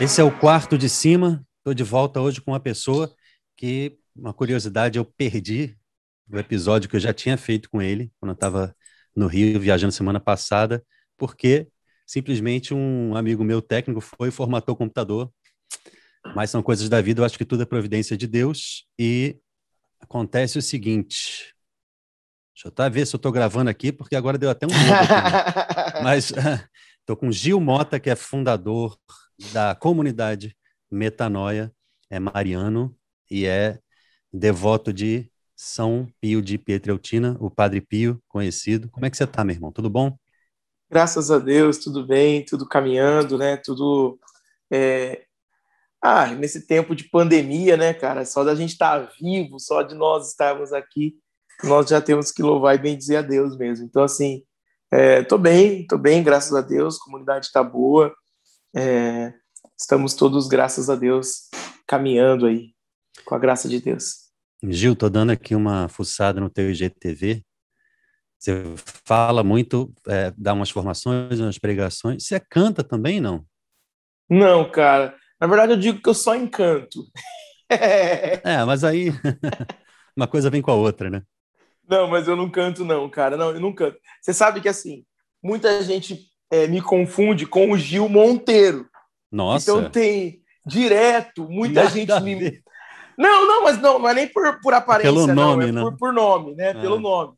Esse é o quarto de cima. Estou de volta hoje com uma pessoa que, uma curiosidade, eu perdi o episódio que eu já tinha feito com ele, quando eu estava no Rio, viajando semana passada, porque simplesmente um amigo meu técnico foi e formatou o computador. Mas são coisas da vida, eu acho que tudo é providência de Deus. E acontece o seguinte. Deixa eu tá, ver se eu estou gravando aqui, porque agora deu até um. Aqui, né? Mas estou com Gil Mota, que é fundador da comunidade Metanoia, é mariano e é devoto de São Pio de Pietreutina, o Padre Pio, conhecido. Como é que você está, meu irmão? Tudo bom? Graças a Deus, tudo bem, tudo caminhando, né? Tudo. É... Ah, nesse tempo de pandemia, né, cara? Só da gente estar tá vivo, só de nós estarmos aqui, nós já temos que louvar e bendizer a Deus mesmo. Então, assim, é, tô bem, tô bem, graças a Deus, a comunidade está boa. É, estamos todos, graças a Deus, caminhando aí, com a graça de Deus. Gil, tô dando aqui uma fuçada no teu IGTV. Você fala muito, é, dá umas formações, umas pregações. Você canta também, não? Não, cara. Na verdade, eu digo que eu só encanto. é, mas aí uma coisa vem com a outra, né? Não, mas eu não canto, não, cara. Não, eu não canto. Você sabe que, assim, muita gente é, me confunde com o Gil Monteiro. Nossa. Então tem direto, muita Nada gente me. Não, não, mas não, não é nem por, por aparência, Pelo nome, não, é né? por, por nome, né? Pelo ah. nome.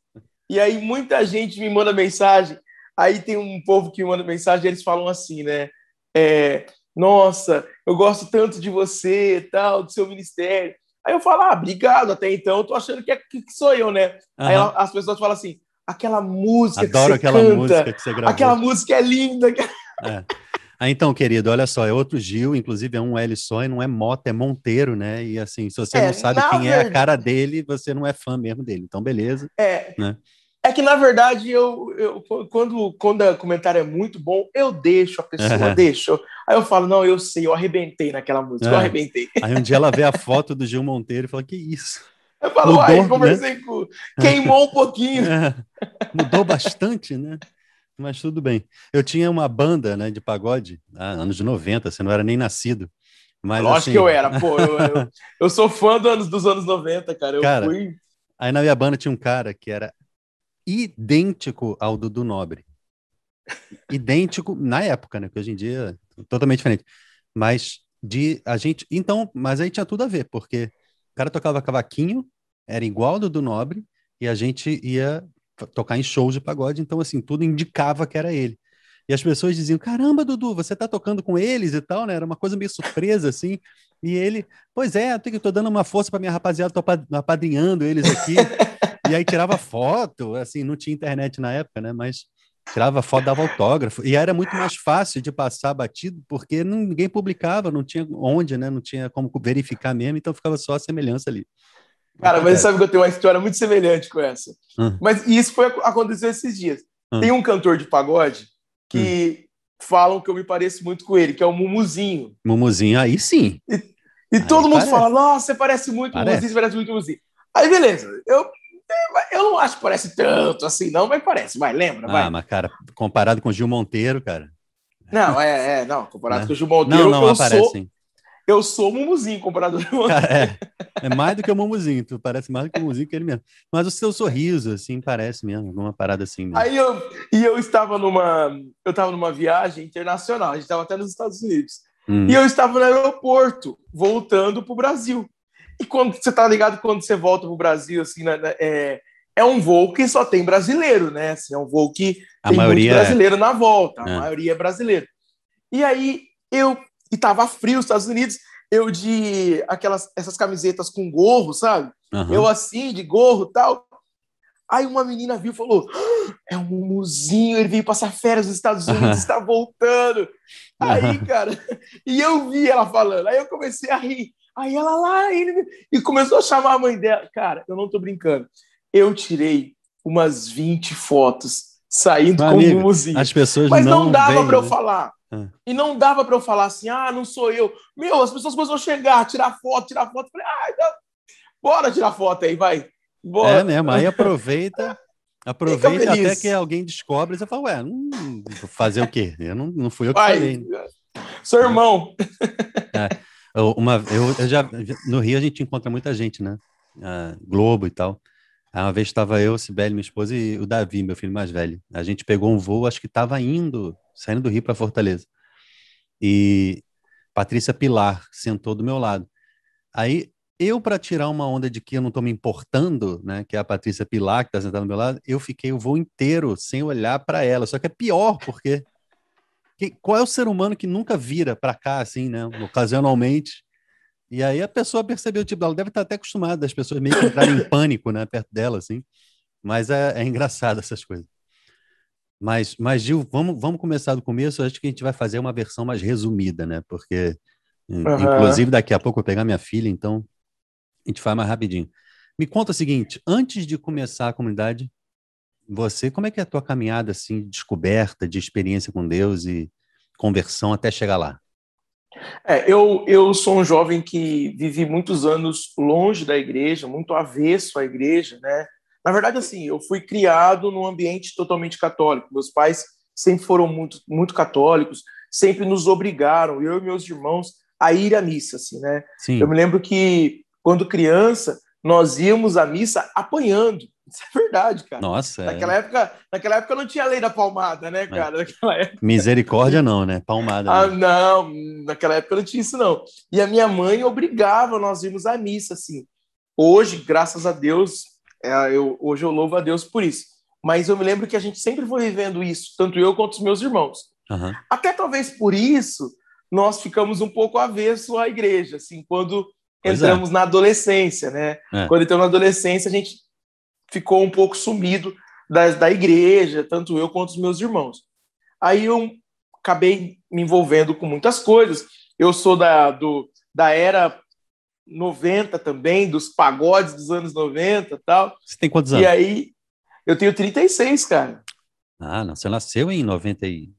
E aí muita gente me manda mensagem. Aí tem um povo que me manda mensagem, eles falam assim, né? É, Nossa, eu gosto tanto de você, tal, do seu ministério. Aí eu falo, ah, obrigado, até então, eu tô achando que, é, que sou eu, né? Uhum. Aí as pessoas falam assim, aquela música Adoro que você aquela canta, música que você gravou. aquela música é linda. É. Ah, então, querido, olha só, é outro Gil, inclusive é um L só e não é Mota, é Monteiro, né? E assim, se você é, não sabe quem verdade... é a cara dele, você não é fã mesmo dele. Então, beleza. É. Né? É que, na verdade, eu, eu quando, quando o comentário é muito bom, eu deixo a pessoa, uhum. deixo. Aí eu falo, não, eu sei, eu arrebentei naquela música, é. eu arrebentei. Aí um dia ela vê a foto do Gil Monteiro e fala, que isso? Eu falo, Mudou, uai, conversei né? com... Queimou um pouquinho. É. Mudou bastante, né? Mas tudo bem. Eu tinha uma banda né, de pagode, ah, anos 90, você não era nem nascido. Mas, Lógico assim... que eu era, pô. Eu, eu, eu, sou fã do anos, dos anos 90, cara. Eu cara, fui. Aí na minha banda tinha um cara que era idêntico ao Dudu Nobre. idêntico na época, né? Que hoje em dia é totalmente diferente. Mas de a gente. Então, mas aí tinha tudo a ver, porque o cara tocava cavaquinho, era igual ao Dudu Nobre, e a gente ia tocar em shows de pagode, então assim, tudo indicava que era ele. E as pessoas diziam: "Caramba, Dudu, você tá tocando com eles e tal", né? Era uma coisa meio surpresa assim. E ele: "Pois é, eu tô dando uma força para minha rapaziada, tô apadrinhando eles aqui". e aí tirava foto, assim, não tinha internet na época, né? Mas tirava foto, dava autógrafo. E era muito mais fácil de passar batido, porque ninguém publicava, não tinha onde, né? Não tinha como verificar mesmo, então ficava só a semelhança ali. Cara, mas sabe que eu tenho uma história muito semelhante com essa. Hum. Mas isso foi aconteceu esses dias. Hum. Tem um cantor de pagode que hum. falam que eu me pareço muito com ele, que é o Mumuzinho. Mumuzinho, aí sim. E, e aí todo mundo parece. fala, nossa, você parece muito parece. Mumuzinho, você parece muito Mumuzinho. Aí, beleza. Eu, eu não acho que parece tanto assim, não, mas parece. Vai, lembra? Ah, vai. mas, cara, comparado com o Gil Monteiro, cara. Não, é, é não, comparado é. com o Gil Monteiro, não, não, eu aparece, sou, eu sou o Mumuzinho comparado ao é, é mais do que o Mumuzinho, tu parece mais do que o Mumuzinho que ele mesmo. Mas o seu sorriso, assim, parece mesmo, alguma parada assim mesmo. Aí eu, e eu estava numa, eu estava numa viagem internacional, a gente estava até nos Estados Unidos. Hum. E eu estava no aeroporto, voltando para o Brasil. E quando você tá ligado, quando você volta para o Brasil, assim, né, né, é, é um voo que só tem brasileiro, né? Assim, é um voo que a tem maioria muito brasileiro é... na volta, a é. maioria é brasileiro. E aí eu e tava frio nos Estados Unidos, eu de aquelas essas camisetas com gorro, sabe? Uhum. Eu assim, de gorro tal. Aí uma menina viu e falou: ah, é um mumuzinho, ele veio passar férias nos Estados Unidos, está voltando. Aí, cara, e eu vi ela falando, aí eu comecei a rir. Aí ela lá, ele... e começou a chamar a mãe dela. Cara, eu não tô brincando. Eu tirei umas 20 fotos saindo com amigo, o mumuzinho. As pessoas Mas não, não dava para eu né? falar. Ah. E não dava para eu falar assim, ah, não sou eu. Meu, as pessoas começam a chegar, tirar foto, tirar foto. falei, ah, então, bora tirar foto aí, vai. Bora. É mesmo, aí aproveita, aproveita até que alguém descobre e você fala, ué, não, fazer o quê? Eu não, não fui eu que vai. falei. Seu irmão. É, uma, eu, eu, já, no Rio a gente encontra muita gente, né? Globo e tal. Aí uma vez estava eu, Sibeli, minha esposa, e o Davi, meu filho mais velho. A gente pegou um voo, acho que estava indo, saindo do Rio para Fortaleza. E Patrícia Pilar sentou do meu lado. Aí eu, para tirar uma onda de que eu não estou me importando, né, que é a Patrícia Pilar, que está sentada do meu lado, eu fiquei o voo inteiro sem olhar para ela. Só que é pior, porque que, qual é o ser humano que nunca vira para cá, assim, né, ocasionalmente? E aí a pessoa percebeu, tipo, ela deve estar até acostumada das pessoas meio que entrarem em pânico, né, perto dela, assim. Mas é, é engraçado essas coisas. Mas, mas Gil, vamos, vamos começar do começo. Acho que a gente vai fazer uma versão mais resumida, né? Porque, uhum. inclusive, daqui a pouco eu vou pegar minha filha, então a gente faz mais rapidinho. Me conta o seguinte: antes de começar a comunidade, você, como é que é a tua caminhada assim, de descoberta, de experiência com Deus e conversão até chegar lá? É, eu, eu sou um jovem que vivi muitos anos longe da igreja, muito avesso à igreja, né? Na verdade, assim, eu fui criado num ambiente totalmente católico. Meus pais sempre foram muito, muito católicos, sempre nos obrigaram, eu e meus irmãos, a ir à missa, assim, né? Sim. Eu me lembro que, quando criança, nós íamos à missa apanhando. Isso é verdade, cara. Nossa. Naquela, é. época, naquela época não tinha lei da palmada, né, é. cara? É. Misericórdia não, né? Palmada. Ah, não. Naquela época não tinha isso, não. E a minha mãe obrigava nós irmos à missa, assim. Hoje, graças a Deus, é, eu, hoje eu louvo a Deus por isso. Mas eu me lembro que a gente sempre foi vivendo isso, tanto eu quanto os meus irmãos. Uhum. Até talvez por isso nós ficamos um pouco avesso à igreja, assim, quando pois é. entramos é. na adolescência, né? É. Quando entramos na adolescência, a gente ficou um pouco sumido da, da igreja, tanto eu quanto os meus irmãos. Aí eu acabei me envolvendo com muitas coisas. Eu sou da, do, da era 90 também, dos pagodes dos anos 90 e tal. Você tem quantos anos? E aí, eu tenho 36, cara. Ah, não, você nasceu em 90 e...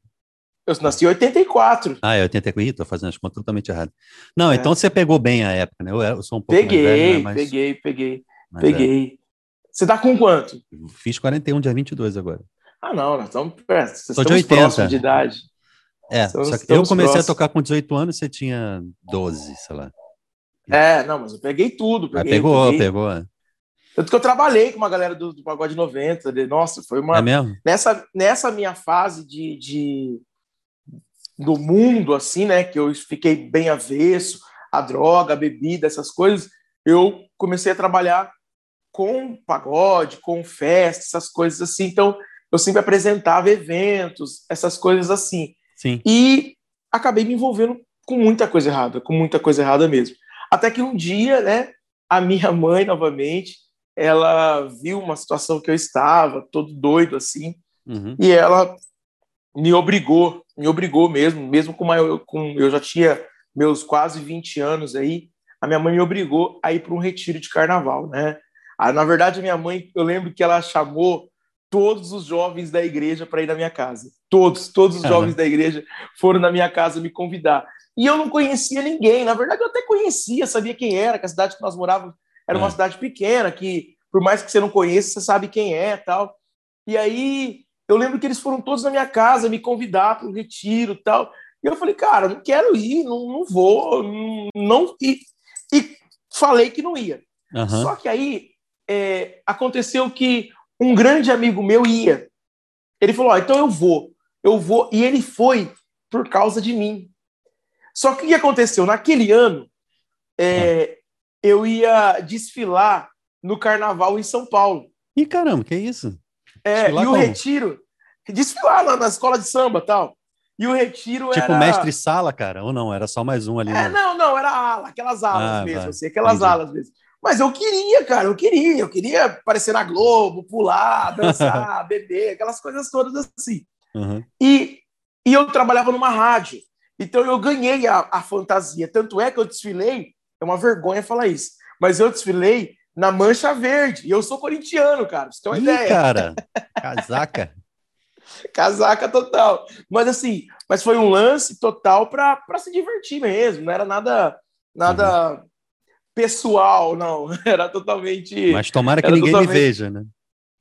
Eu nasci em 84. Ah, é 84, estou fazendo as contas totalmente errado. Não, é. então você pegou bem a época, né? Eu, eu sou um pouco peguei, mais velho, né? Mas... Peguei, peguei, Mas peguei. É. Você tá com quanto? Fiz 41, dia 22 agora. Ah, não, nós estamos perto. Sou de 80. de idade. É, estamos, eu comecei próximos. a tocar com 18 anos, você tinha 12, sei lá. É, não, mas eu peguei tudo. Peguei, pegou, peguei. pegou. É. Tanto que eu trabalhei com uma galera do, do Pagode 90. De, nossa, foi uma. É mesmo? Nessa, nessa minha fase de, de, do mundo, assim, né? Que eu fiquei bem avesso, a droga, a bebida, essas coisas, eu comecei a trabalhar com pagode, com festa, essas coisas assim. Então, eu sempre apresentava eventos, essas coisas assim. Sim. E acabei me envolvendo com muita coisa errada, com muita coisa errada mesmo. Até que um dia, né, a minha mãe, novamente, ela viu uma situação que eu estava, todo doido assim, uhum. e ela me obrigou, me obrigou mesmo, mesmo com, uma, com eu já tinha meus quase 20 anos aí, a minha mãe me obrigou a ir para um retiro de carnaval, né? Ah, na verdade, a minha mãe, eu lembro que ela chamou todos os jovens da igreja para ir na minha casa. Todos, todos os jovens da igreja foram na minha casa me convidar. E eu não conhecia ninguém. Na verdade, eu até conhecia, sabia quem era, que a cidade que nós morávamos era uma é. cidade pequena, que por mais que você não conheça, você sabe quem é tal. E aí eu lembro que eles foram todos na minha casa me convidar para um retiro tal. E eu falei, cara, não quero ir, não, não vou, não, não e, e falei que não ia. Uhum. Só que aí é, aconteceu que um grande amigo meu ia. Ele falou, oh, então eu vou, eu vou. E ele foi por causa de mim. Só que o que aconteceu? Naquele ano, é, ah. eu ia desfilar no carnaval em São Paulo. Ih, caramba, que isso? É, e o retiro. Desfilar lá na escola de samba tal. E o retiro tipo era. Tipo mestre-sala, cara? Ou não? Era só mais um ali? É, não, não, era ala, aquelas alas ah, mesmo, assim, aquelas Entendi. alas mesmo. Mas eu queria, cara, eu queria. Eu queria aparecer na Globo, pular, dançar, beber, aquelas coisas todas assim. Uhum. E, e eu trabalhava numa rádio. Então eu ganhei a, a fantasia. Tanto é que eu desfilei, é uma vergonha falar isso, mas eu desfilei na Mancha Verde. E eu sou corintiano, cara. Você tem uma Ih, ideia? cara, casaca. casaca total. Mas assim, mas foi um lance total para se divertir mesmo. Não era nada, nada uhum. Pessoal, não. Era totalmente. Mas tomara que ninguém totalmente... me veja, né?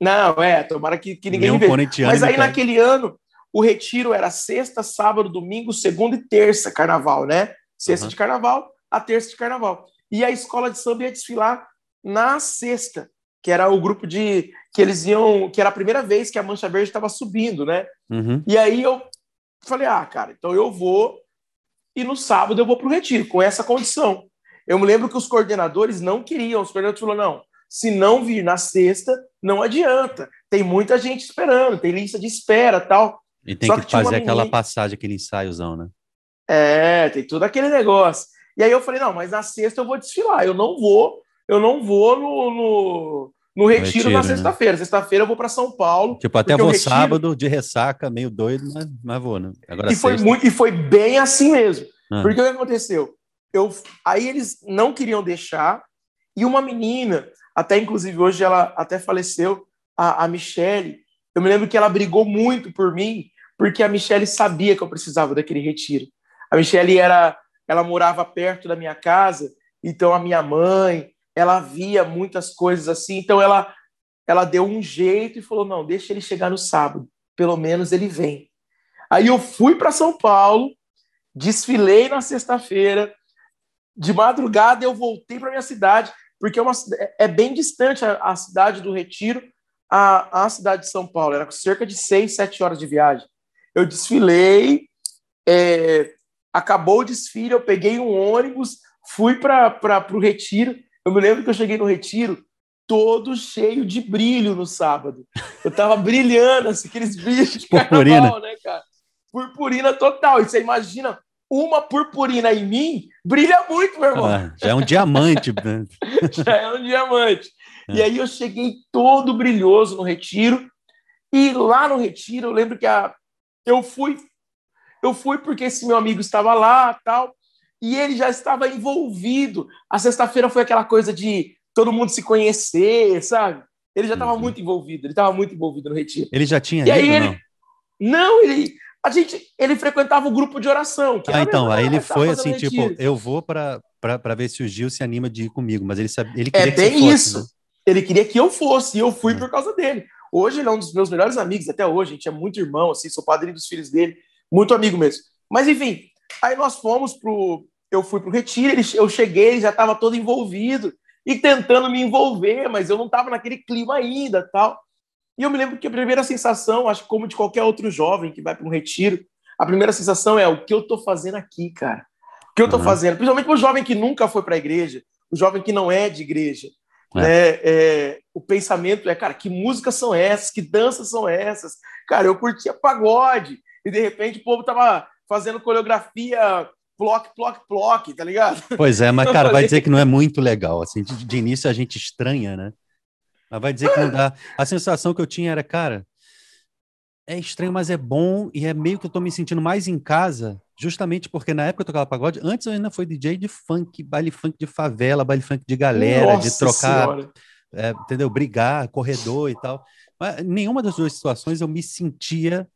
Não, é, tomara que, que ninguém me veja. Mas aí naquele ano, o retiro era sexta, sábado, domingo, segunda e terça, carnaval, né? Sexta uhum. de carnaval, a terça de carnaval. E a escola de samba ia desfilar na sexta, que era o grupo de que eles iam, que era a primeira vez que a Mancha Verde estava subindo, né? Uhum. E aí eu falei, ah, cara, então eu vou e no sábado eu vou para o retiro com essa condição. Eu me lembro que os coordenadores não queriam, os coordenadores falaram, não, se não vir na sexta, não adianta. Tem muita gente esperando, tem lista de espera tal. E tem Só que, que fazer aquela passagem, aquele ensaiozão, né? É, tem tudo aquele negócio. E aí eu falei, não, mas na sexta eu vou desfilar, eu não vou, eu não vou no, no, no retiro, retiro na né? sexta-feira. Né? Sexta-feira eu vou para São Paulo. Tipo, até vou retiro... sábado de ressaca, meio doido, mas, mas vou, né? Agora e, foi muito, e foi bem assim mesmo. Ah. Porque o que aconteceu? Eu, aí eles não queriam deixar, e uma menina, até inclusive hoje ela até faleceu, a, a eu me lembro que ela brigou muito por mim, porque a Michelle sabia que eu precisava daquele retiro. A Michelle era, ela morava perto da minha casa, então a minha mãe, ela via muitas coisas assim, então ela ela deu um jeito e falou: "Não, deixa ele chegar no sábado, pelo menos ele vem". Aí eu fui para São Paulo, desfilei na sexta-feira, de madrugada eu voltei para minha cidade, porque é, uma, é bem distante a, a cidade do Retiro a, a cidade de São Paulo, era cerca de seis, sete horas de viagem. Eu desfilei, é, acabou o desfile, eu peguei um ônibus, fui para o Retiro. Eu me lembro que eu cheguei no Retiro todo cheio de brilho no sábado. Eu tava brilhando, assim, aqueles brilhos de carnaval, né, cara? Purpurina total. E você imagina uma purpurina em mim, brilha muito, meu irmão. Ah, já é um diamante. Né? já é um diamante. É. E aí eu cheguei todo brilhoso no retiro. E lá no retiro, eu lembro que a, eu fui eu fui porque esse meu amigo estava lá, tal, e ele já estava envolvido. A sexta-feira foi aquela coisa de todo mundo se conhecer, sabe? Ele já estava uhum. muito envolvido, ele estava muito envolvido no retiro. Ele já tinha e ido, aí ele, não? Não, ele a gente ele frequentava o grupo de oração. ah, então, aí ele foi assim, tipo, eu vou para ver se o Gil se anima de ir comigo, mas ele sabe, ele queria é bem que fosse, isso. Né? Ele queria que eu fosse, e eu fui uhum. por causa dele. Hoje ele é um dos meus melhores amigos, até hoje, a gente é muito irmão, assim, sou padrinho dos filhos dele, muito amigo mesmo. Mas enfim, aí nós fomos pro. Eu fui pro retiro, ele, eu cheguei, ele já estava todo envolvido e tentando me envolver, mas eu não estava naquele clima ainda, tal. E eu me lembro que a primeira sensação, acho que como de qualquer outro jovem que vai para um retiro, a primeira sensação é o que eu estou fazendo aqui, cara? O que eu estou uhum. fazendo? Principalmente para o jovem que nunca foi para a igreja, o jovem que não é de igreja. É. Né? É, o pensamento é, cara, que músicas são essas? Que danças são essas? Cara, eu curtia pagode e de repente o povo tava fazendo coreografia ploc, ploc, ploc, tá ligado? Pois é, mas cara, vai dizer que não é muito legal. Assim, de, de, início a gente estranha, né? Mas vai dizer que não dá. A sensação que eu tinha era, cara, é estranho, mas é bom e é meio que eu tô me sentindo mais em casa, justamente porque na época eu tocava pagode, antes eu ainda fui DJ de funk, baile funk de favela, baile funk de galera, Nossa de trocar, é, entendeu? Brigar, corredor e tal. Mas nenhuma das duas situações eu me sentia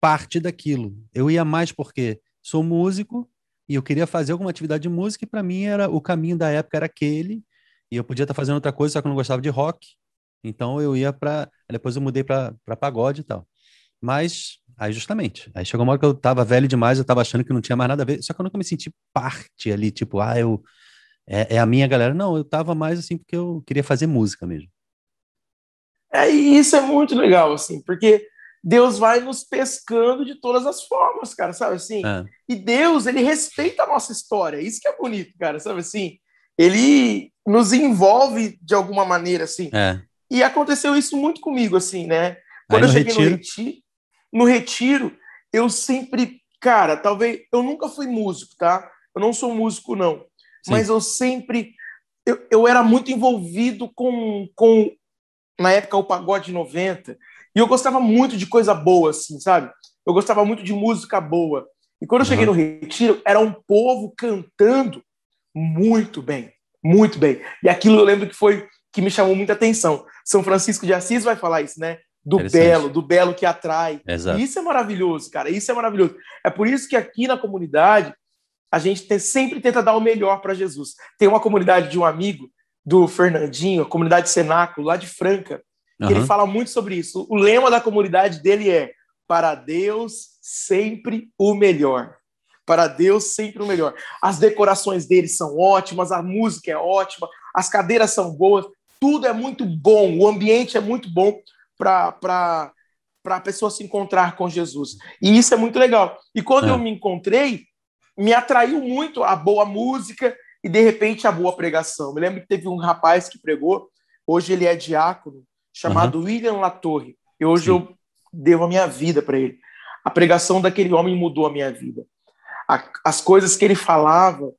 parte daquilo. Eu ia mais porque sou músico e eu queria fazer alguma atividade de música e para mim era o caminho da época era aquele e eu podia estar fazendo outra coisa só que eu não gostava de rock. Então eu ia para depois eu mudei para pagode e tal. Mas, aí justamente, aí chegou uma hora que eu tava velho demais, eu tava achando que não tinha mais nada a ver, só que eu nunca me senti parte ali, tipo, ah, eu. É, é a minha galera. Não, eu tava mais assim porque eu queria fazer música mesmo. É, e isso é muito legal, assim, porque Deus vai nos pescando de todas as formas, cara, sabe assim? É. E Deus, ele respeita a nossa história, isso que é bonito, cara, sabe assim? Ele nos envolve de alguma maneira, assim. É. E aconteceu isso muito comigo, assim, né? Quando Aí eu cheguei retiro... no retiro, no retiro, eu sempre, cara, talvez eu nunca fui músico, tá? Eu não sou músico não, Sim. mas eu sempre eu, eu era muito envolvido com, com na época o pagode 90, e eu gostava muito de coisa boa assim, sabe? Eu gostava muito de música boa. E quando eu cheguei no retiro, era um povo cantando muito bem, muito bem. E aquilo eu lembro que foi que me chamou muita atenção. São Francisco de Assis vai falar isso, né? do belo, do belo que atrai. Exato. E isso é maravilhoso, cara. Isso é maravilhoso. É por isso que aqui na comunidade a gente tem, sempre tenta dar o melhor para Jesus. Tem uma comunidade de um amigo do Fernandinho, a comunidade Cenáculo, lá de Franca, que uhum. ele fala muito sobre isso. O lema da comunidade dele é: para Deus sempre o melhor. Para Deus sempre o melhor. As decorações deles são ótimas, a música é ótima, as cadeiras são boas, tudo é muito bom, o ambiente é muito bom para a pessoa se encontrar com Jesus. E isso é muito legal. E quando é. eu me encontrei, me atraiu muito a boa música e, de repente, a boa pregação. Me lembro que teve um rapaz que pregou, hoje ele é diácono, chamado uhum. William Latorre. E hoje Sim. eu devo a minha vida para ele. A pregação daquele homem mudou a minha vida. A, as coisas que ele falava,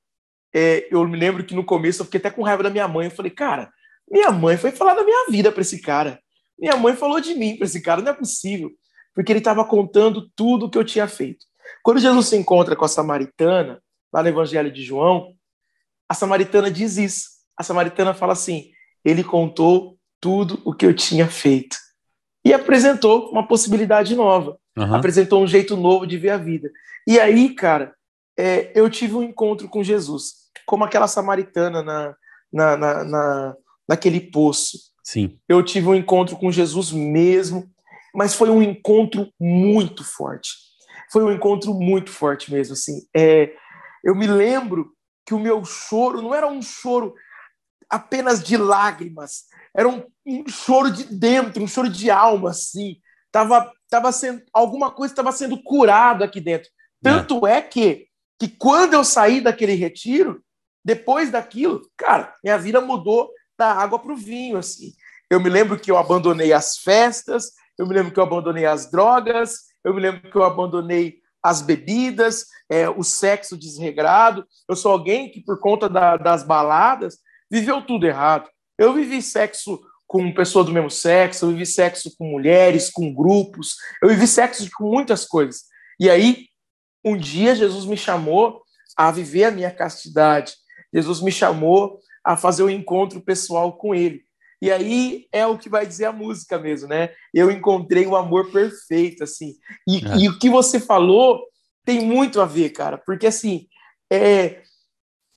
é, eu me lembro que no começo eu fiquei até com raiva da minha mãe. Eu falei, cara, minha mãe foi falar da minha vida para esse cara. Minha mãe falou de mim para esse cara, não é possível. Porque ele estava contando tudo o que eu tinha feito. Quando Jesus se encontra com a samaritana, lá no Evangelho de João, a samaritana diz isso. A samaritana fala assim: ele contou tudo o que eu tinha feito. E apresentou uma possibilidade nova. Uhum. Apresentou um jeito novo de ver a vida. E aí, cara, é, eu tive um encontro com Jesus, como aquela samaritana na, na, na, na naquele poço. Sim. Eu tive um encontro com Jesus mesmo, mas foi um encontro muito forte. Foi um encontro muito forte mesmo, assim. É, eu me lembro que o meu choro não era um choro apenas de lágrimas, era um, um choro de dentro, um choro de alma, assim. Tava, tava sendo alguma coisa estava sendo curado aqui dentro. Tanto é. é que que quando eu saí daquele retiro, depois daquilo, cara, minha vida mudou da água para o vinho, assim. Eu me lembro que eu abandonei as festas, eu me lembro que eu abandonei as drogas, eu me lembro que eu abandonei as bebidas, é, o sexo desregrado. Eu sou alguém que, por conta da, das baladas, viveu tudo errado. Eu vivi sexo com pessoas do mesmo sexo, eu vivi sexo com mulheres, com grupos, eu vivi sexo com muitas coisas. E aí, um dia, Jesus me chamou a viver a minha castidade. Jesus me chamou a fazer um encontro pessoal com ele. E aí é o que vai dizer a música mesmo, né? Eu encontrei o um amor perfeito, assim. E, é. e, o que você falou tem muito a ver, cara, porque assim, é,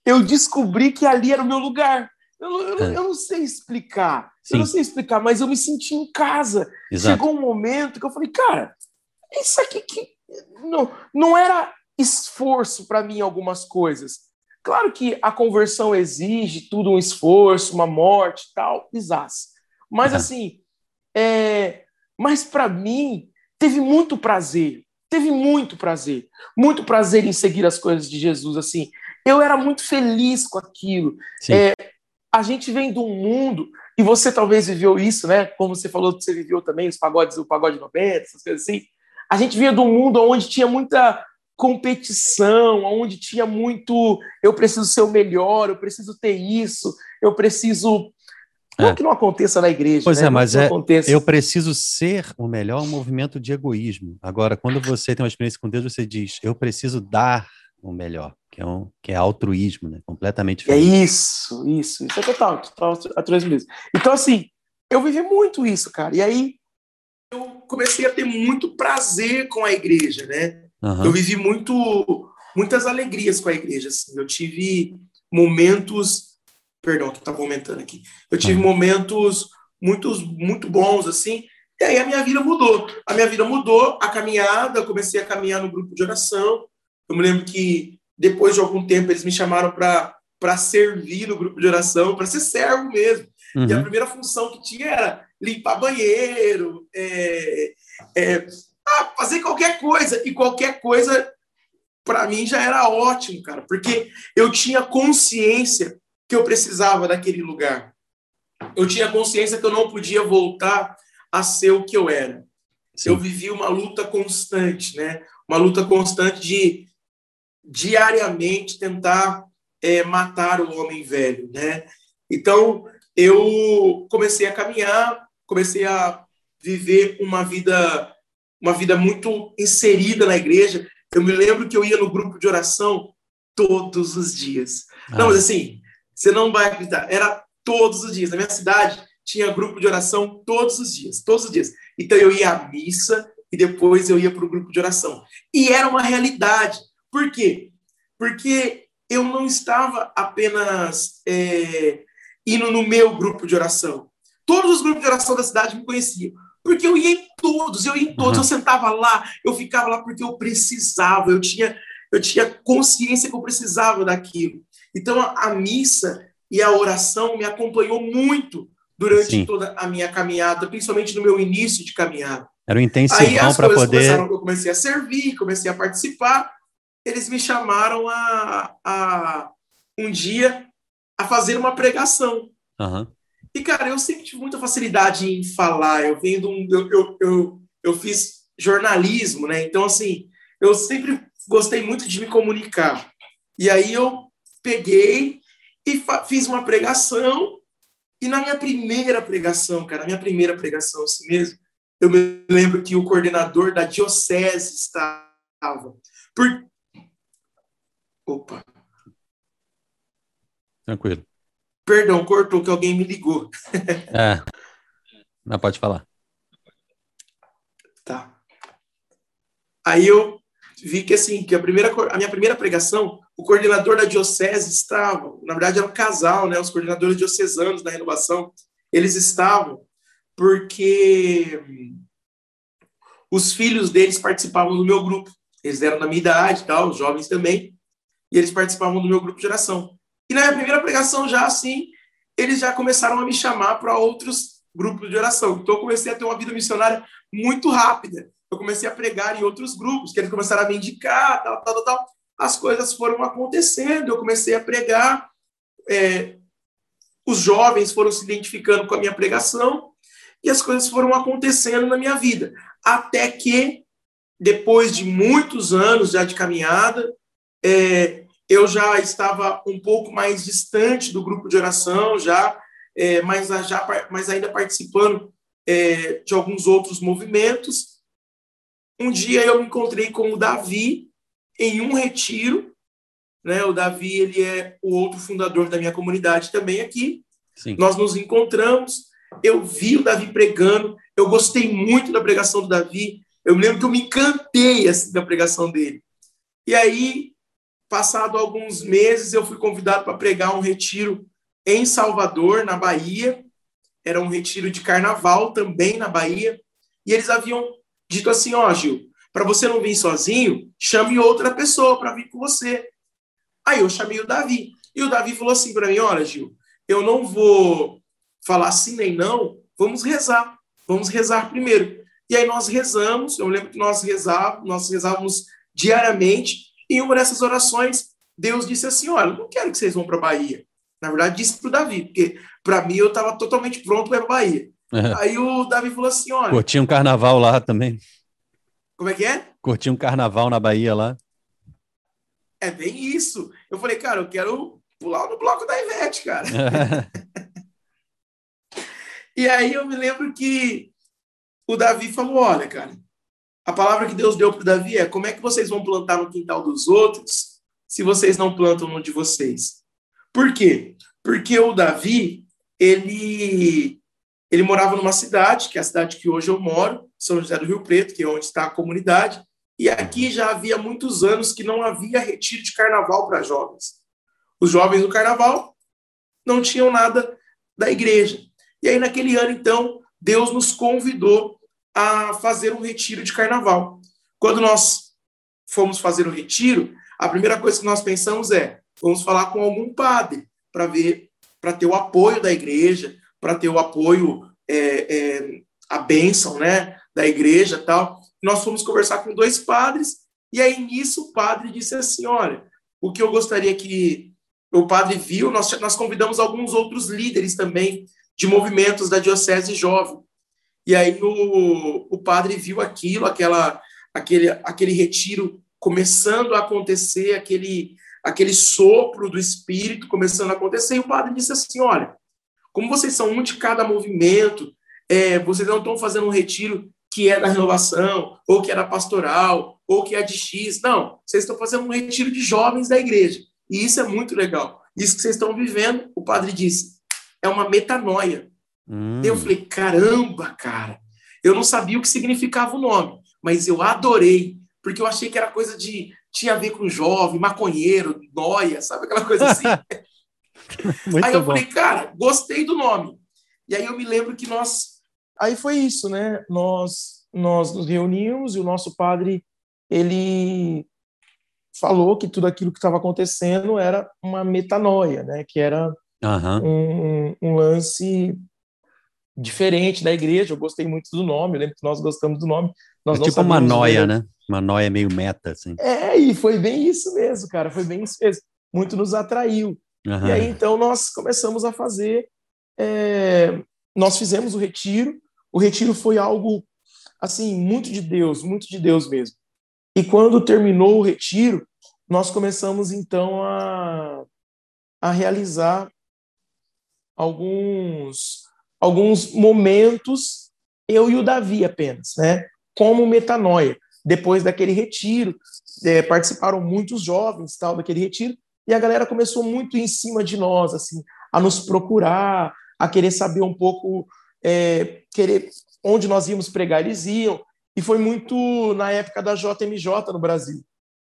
eu descobri que ali era o meu lugar. Eu, eu, é. eu não sei explicar, Sim. eu não sei explicar, mas eu me senti em casa. Exato. Chegou um momento que eu falei, cara, isso aqui que não, não era esforço para mim algumas coisas, Claro que a conversão exige tudo um esforço, uma morte tal, exato. Mas assim, é... mas para mim teve muito prazer, teve muito prazer, muito prazer em seguir as coisas de Jesus. Assim, eu era muito feliz com aquilo. É, a gente vem de um mundo e você talvez viveu isso, né? Como você falou que você viveu também os pagodes, o pagode 90, essas coisas assim. A gente vinha de um mundo onde tinha muita competição, onde tinha muito eu preciso ser o melhor, eu preciso ter isso, eu preciso. Não é. que não aconteça na igreja. Pois né? é, mas é, eu preciso ser o melhor, um movimento de egoísmo. Agora, quando você tem uma experiência com Deus, você diz, eu preciso dar o melhor, que é, um, que é altruísmo, né? Completamente diferente. É isso, isso, isso é total, total altruísmo mesmo. Então, assim, eu vivi muito isso, cara. E aí eu comecei a ter muito prazer com a igreja, né? Uhum. Eu vivi muito, muitas alegrias com a igreja. Assim. Eu tive momentos, perdão, que estava aumentando aqui. Eu tive uhum. momentos muito, muito bons assim. E aí a minha vida mudou. A minha vida mudou, a caminhada, eu comecei a caminhar no grupo de oração. Eu me lembro que depois de algum tempo eles me chamaram para para servir no grupo de oração, para ser servo mesmo. Uhum. E a uhum. primeira função que tinha era limpar banheiro, é, é, ah, fazer qualquer coisa. E qualquer coisa, para mim, já era ótimo, cara, porque eu tinha consciência que eu precisava daquele lugar. Eu tinha consciência que eu não podia voltar a ser o que eu era. Sim. Eu vivi uma luta constante, né? Uma luta constante de diariamente tentar é, matar o homem velho, né? Então eu comecei a caminhar, comecei a viver uma vida uma vida muito inserida na igreja. Eu me lembro que eu ia no grupo de oração todos os dias. Ah. Não, mas assim, você não vai acreditar, era todos os dias. Na minha cidade tinha grupo de oração todos os dias, todos os dias. Então eu ia à missa e depois eu ia para o grupo de oração. E era uma realidade. Por quê? Porque eu não estava apenas é, indo no meu grupo de oração. Todos os grupos de oração da cidade me conheciam. Porque eu ia em todos, eu ia em todos, uhum. eu sentava lá, eu ficava lá porque eu precisava, eu tinha, eu tinha consciência que eu precisava daquilo. Então a, a missa e a oração me acompanhou muito durante Sim. toda a minha caminhada, principalmente no meu início de caminhada. Era um intensivão para poder. Eu comecei a servir, comecei a participar. Eles me chamaram a, a um dia a fazer uma pregação. Uhum. E, cara, eu sempre tive muita facilidade em falar. Eu venho um, eu, eu, eu, eu fiz jornalismo, né? Então, assim, eu sempre gostei muito de me comunicar. E aí eu peguei e fiz uma pregação. E na minha primeira pregação, cara, minha primeira pregação assim mesmo, eu me lembro que o coordenador da diocese estava. Por... Opa. Tranquilo. Perdão, cortou que alguém me ligou. é. Não pode falar. Tá. Aí eu vi que assim, que a primeira a minha primeira pregação, o coordenador da diocese estava, na verdade era um casal, né, os coordenadores diocesanos da renovação, eles estavam porque os filhos deles participavam do meu grupo. Eles eram da minha idade, tal, os jovens também, e eles participavam do meu grupo de oração. E na minha primeira pregação, já assim, eles já começaram a me chamar para outros grupos de oração. Então, eu comecei a ter uma vida missionária muito rápida. Eu comecei a pregar em outros grupos, que eles começaram a me indicar, tal, tal, tal. As coisas foram acontecendo, eu comecei a pregar. É, os jovens foram se identificando com a minha pregação e as coisas foram acontecendo na minha vida. Até que, depois de muitos anos já de caminhada, é, eu já estava um pouco mais distante do grupo de oração, já, é, mas, já, mas ainda participando é, de alguns outros movimentos. Um dia eu me encontrei com o Davi em um retiro. Né? O Davi ele é o outro fundador da minha comunidade também aqui. Sim. Nós nos encontramos. Eu vi o Davi pregando. Eu gostei muito da pregação do Davi. Eu me lembro que eu me encantei assim, da pregação dele. E aí Passado alguns meses, eu fui convidado para pregar um retiro em Salvador, na Bahia. Era um retiro de carnaval também na Bahia. E eles haviam dito assim: Ó, oh, Gil, para você não vir sozinho, chame outra pessoa para vir com você. Aí eu chamei o Davi. E o Davi falou assim para mim: Olha, Gil, eu não vou falar sim nem não, vamos rezar. Vamos rezar primeiro. E aí nós rezamos, eu lembro que nós rezávamos, nós rezávamos diariamente, em uma dessas orações, Deus disse assim: Olha, não quero que vocês vão para a Bahia. Na verdade, disse para o Davi, porque para mim eu estava totalmente pronto para ir para a Bahia. É. Aí o Davi falou assim: Olha. Curti um carnaval lá também. Como é que é? Curti um carnaval na Bahia lá. É bem isso. Eu falei, cara, eu quero pular no bloco da Ivete, cara. e aí eu me lembro que o Davi falou: Olha, cara, a palavra que Deus deu para Davi é: como é que vocês vão plantar no quintal dos outros se vocês não plantam no de vocês? Por quê? Porque o Davi, ele, ele morava numa cidade, que é a cidade que hoje eu moro, São José do Rio Preto, que é onde está a comunidade, e aqui já havia muitos anos que não havia retiro de carnaval para jovens. Os jovens do carnaval não tinham nada da igreja. E aí, naquele ano, então, Deus nos convidou a fazer um retiro de carnaval. Quando nós fomos fazer o retiro, a primeira coisa que nós pensamos é: vamos falar com algum padre para ver, para ter o apoio da igreja, para ter o apoio, é, é, a bênção, né, da igreja, tal. Nós fomos conversar com dois padres e aí nisso o padre disse assim: olha, o que eu gostaria que o padre viu, nós, nós convidamos alguns outros líderes também de movimentos da diocese jovem. E aí o, o padre viu aquilo, aquela, aquele, aquele retiro começando a acontecer, aquele, aquele sopro do Espírito começando a acontecer, e o padre disse assim: olha, como vocês são um de cada movimento, é, vocês não estão fazendo um retiro que é da renovação, ou que é da pastoral, ou que é de X. Não, vocês estão fazendo um retiro de jovens da igreja. E isso é muito legal. Isso que vocês estão vivendo, o padre disse, é uma metanoia. Hum. Eu falei, caramba, cara. Eu não sabia o que significava o nome, mas eu adorei, porque eu achei que era coisa de. tinha a ver com jovem, maconheiro, noia, sabe aquela coisa assim? aí eu bom. falei, cara, gostei do nome. E aí eu me lembro que nós aí foi isso, né? Nós, nós nos reunimos e o nosso padre, ele falou que tudo aquilo que estava acontecendo era uma metanoia, né? Que era uhum. um, um, lance diferente da igreja. Eu gostei muito do nome, eu lembro que nós gostamos do nome. Nós é tipo uma noia, né? Uma noia meio meta, assim. É, e foi bem isso mesmo, cara. Foi bem isso mesmo. Muito nos atraiu. Uhum. E aí, então, nós começamos a fazer. É... Nós fizemos o retiro. O retiro foi algo, assim, muito de Deus, muito de Deus mesmo. E quando terminou o retiro, nós começamos então a, a realizar alguns, alguns momentos, eu e o Davi apenas, né? Como metanoia. Depois daquele retiro, é, participaram muitos jovens tal daquele retiro, e a galera começou muito em cima de nós, assim, a nos procurar, a querer saber um pouco, é, querer onde nós íamos pregar, eles iam. E foi muito na época da JMJ no Brasil.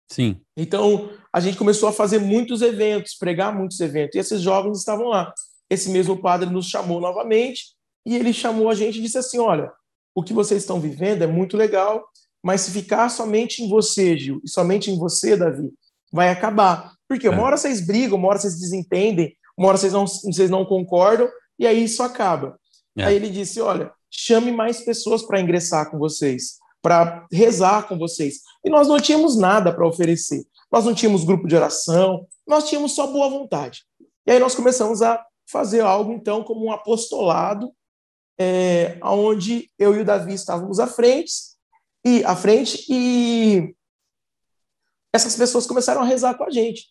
Sim. Então, a gente começou a fazer muitos eventos, pregar muitos eventos, e esses jovens estavam lá. Esse mesmo padre nos chamou novamente, e ele chamou a gente e disse assim: Olha, o que vocês estão vivendo é muito legal, mas se ficar somente em você, Gil, e somente em você, Davi, vai acabar. Porque uma é. hora vocês brigam, uma hora vocês desentendem, uma hora vocês não, vocês não concordam, e aí isso acaba. É. Aí ele disse: Olha, chame mais pessoas para ingressar com vocês, para rezar com vocês. E nós não tínhamos nada para oferecer. Nós não tínhamos grupo de oração, nós tínhamos só boa vontade. E aí nós começamos a fazer algo, então, como um apostolado, é, onde eu e o Davi estávamos à frente, e à frente, e essas pessoas começaram a rezar com a gente.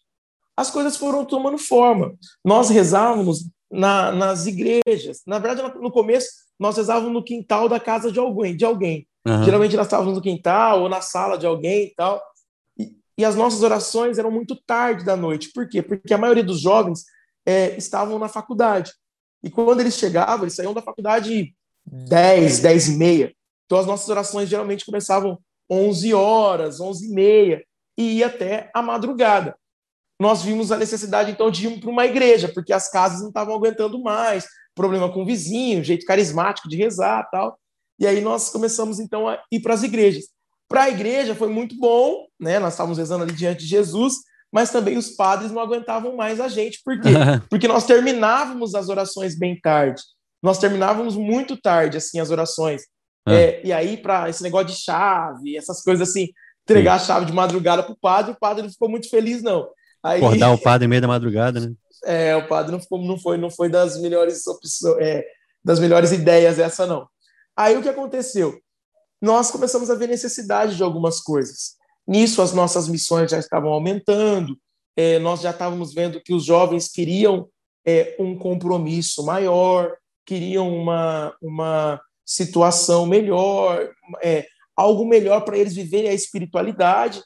As coisas foram tomando forma. Nós rezávamos na, nas igrejas. Na verdade, no começo, nós rezávamos no quintal da casa de alguém. De alguém. Uhum. Geralmente nós estávamos no quintal ou na sala de alguém e tal. E, e, as nossas orações eram muito tarde da noite. Por quê? Porque a maioria dos jovens é, estavam na faculdade. E quando eles chegavam, eles saíam da faculdade 10, 10 e meia. Então as nossas orações geralmente começavam 11 horas, 11 e meia, e ia até a madrugada. Nós vimos a necessidade, então, de ir para uma igreja, porque as casas não estavam aguentando mais, problema com o vizinho, jeito carismático de rezar tal. E aí nós começamos, então, a ir para as igrejas. Para a igreja foi muito bom, né? Nós estávamos rezando ali diante de Jesus, mas também os padres não aguentavam mais a gente. Por quê? Porque nós terminávamos as orações bem tarde. Nós terminávamos muito tarde, assim, as orações. É. É, e aí, para esse negócio de chave, essas coisas assim, entregar Sim. a chave de madrugada para o padre, o padre não ficou muito feliz, não. Aí, Acordar o padre em meio da madrugada, né? É, o padre não, ficou, não, foi, não foi das melhores opções, é, das melhores ideias essa, não. Aí o que aconteceu? Nós começamos a ver necessidade de algumas coisas. Nisso, as nossas missões já estavam aumentando, é, nós já estávamos vendo que os jovens queriam é, um compromisso maior, queriam uma, uma situação melhor, é, algo melhor para eles viverem a espiritualidade.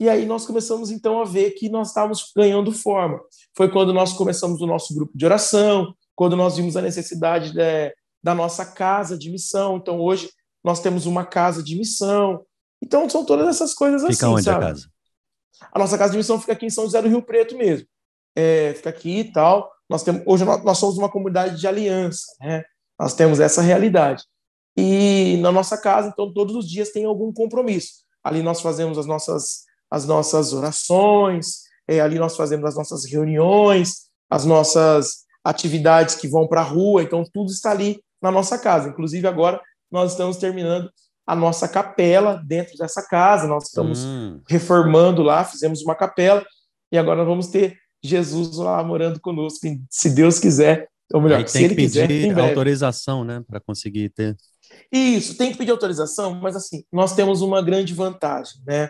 E aí nós começamos então a ver que nós estávamos ganhando forma. Foi quando nós começamos o nosso grupo de oração, quando nós vimos a necessidade de, da nossa casa de missão. Então hoje nós temos uma casa de missão, então, são todas essas coisas fica assim. Fica onde sabe? a casa? A nossa casa de missão fica aqui em São José do Rio Preto mesmo. É, fica aqui e tal. Nós temos, hoje nós somos uma comunidade de aliança, né? Nós temos essa realidade. E na nossa casa, então, todos os dias tem algum compromisso. Ali nós fazemos as nossas, as nossas orações, é, ali nós fazemos as nossas reuniões, as nossas atividades que vão para a rua, então tudo está ali na nossa casa. Inclusive agora nós estamos terminando a nossa capela dentro dessa casa. Nós estamos hum. reformando lá, fizemos uma capela e agora vamos ter Jesus lá morando conosco, se Deus quiser. Ou melhor, Aí se ele quiser, pedir autorização, né, para conseguir ter. Isso, tem que pedir autorização, mas assim, nós temos uma grande vantagem, né?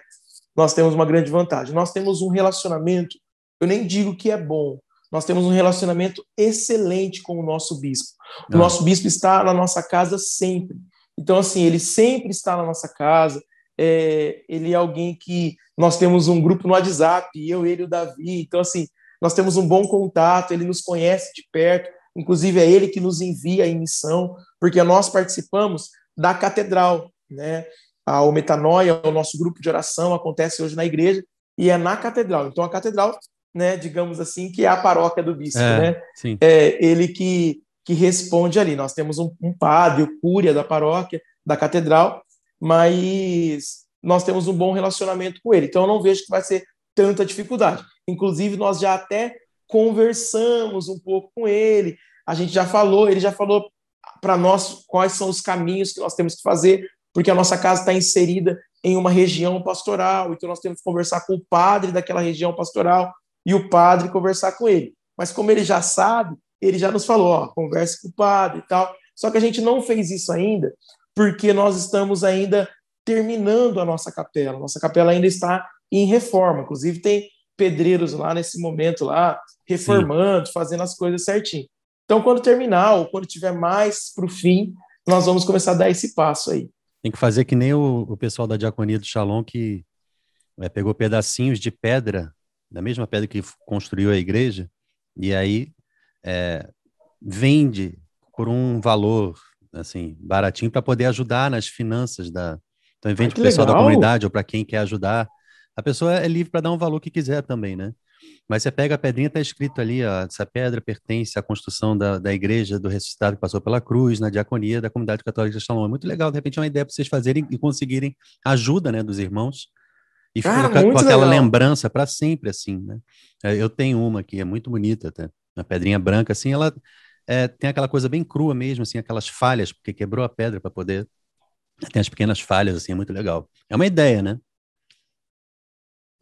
Nós temos uma grande vantagem. Nós temos um relacionamento, eu nem digo que é bom, nós temos um relacionamento excelente com o nosso bispo. O ah. nosso bispo está na nossa casa sempre. Então, assim, ele sempre está na nossa casa. É, ele é alguém que nós temos um grupo no WhatsApp, eu, ele e o Davi. Então, assim, nós temos um bom contato, ele nos conhece de perto. Inclusive, é ele que nos envia em missão, porque nós participamos da catedral, né? O Metanoia, o nosso grupo de oração, acontece hoje na igreja e é na catedral. Então, a catedral, né, digamos assim, que é a paróquia do bispo, é, né? Sim. É ele que que responde ali. Nós temos um, um padre, o cúria da paróquia, da catedral, mas nós temos um bom relacionamento com ele. Então eu não vejo que vai ser tanta dificuldade. Inclusive, nós já até conversamos um pouco com ele, a gente já falou, ele já falou para nós quais são os caminhos que nós temos que fazer, porque a nossa casa está inserida em uma região pastoral, então nós temos que conversar com o padre daquela região pastoral e o padre conversar com ele. Mas como ele já sabe, ele já nos falou, ó, converse com o padre e tal. Só que a gente não fez isso ainda, porque nós estamos ainda terminando a nossa capela. Nossa capela ainda está em reforma. Inclusive tem pedreiros lá nesse momento lá reformando, Sim. fazendo as coisas certinho. Então, quando terminar ou quando tiver mais para o fim, nós vamos começar a dar esse passo aí. Tem que fazer que nem o, o pessoal da Diaconia do Shalom que é, pegou pedacinhos de pedra, da mesma pedra que construiu a igreja, e aí é, vende por um valor assim baratinho para poder ajudar nas finanças da. Então, vende para o pessoal legal. da comunidade ou para quem quer ajudar. A pessoa é livre para dar um valor que quiser também, né? Mas você pega a pedrinha, está escrito ali, ó, essa pedra pertence à construção da, da igreja do ressuscitado que passou pela cruz, na diaconia da comunidade católica de Shalom. É muito legal, de repente é uma ideia para vocês fazerem e conseguirem ajuda, né, dos irmãos. E ah, fica com aquela lembrança para sempre, assim, né? É, eu tenho uma que é muito bonita, até, uma pedrinha branca, assim, ela é, tem aquela coisa bem crua mesmo, assim, aquelas falhas, porque quebrou a pedra para poder... Tem as pequenas falhas, assim, é muito legal. É uma ideia, né?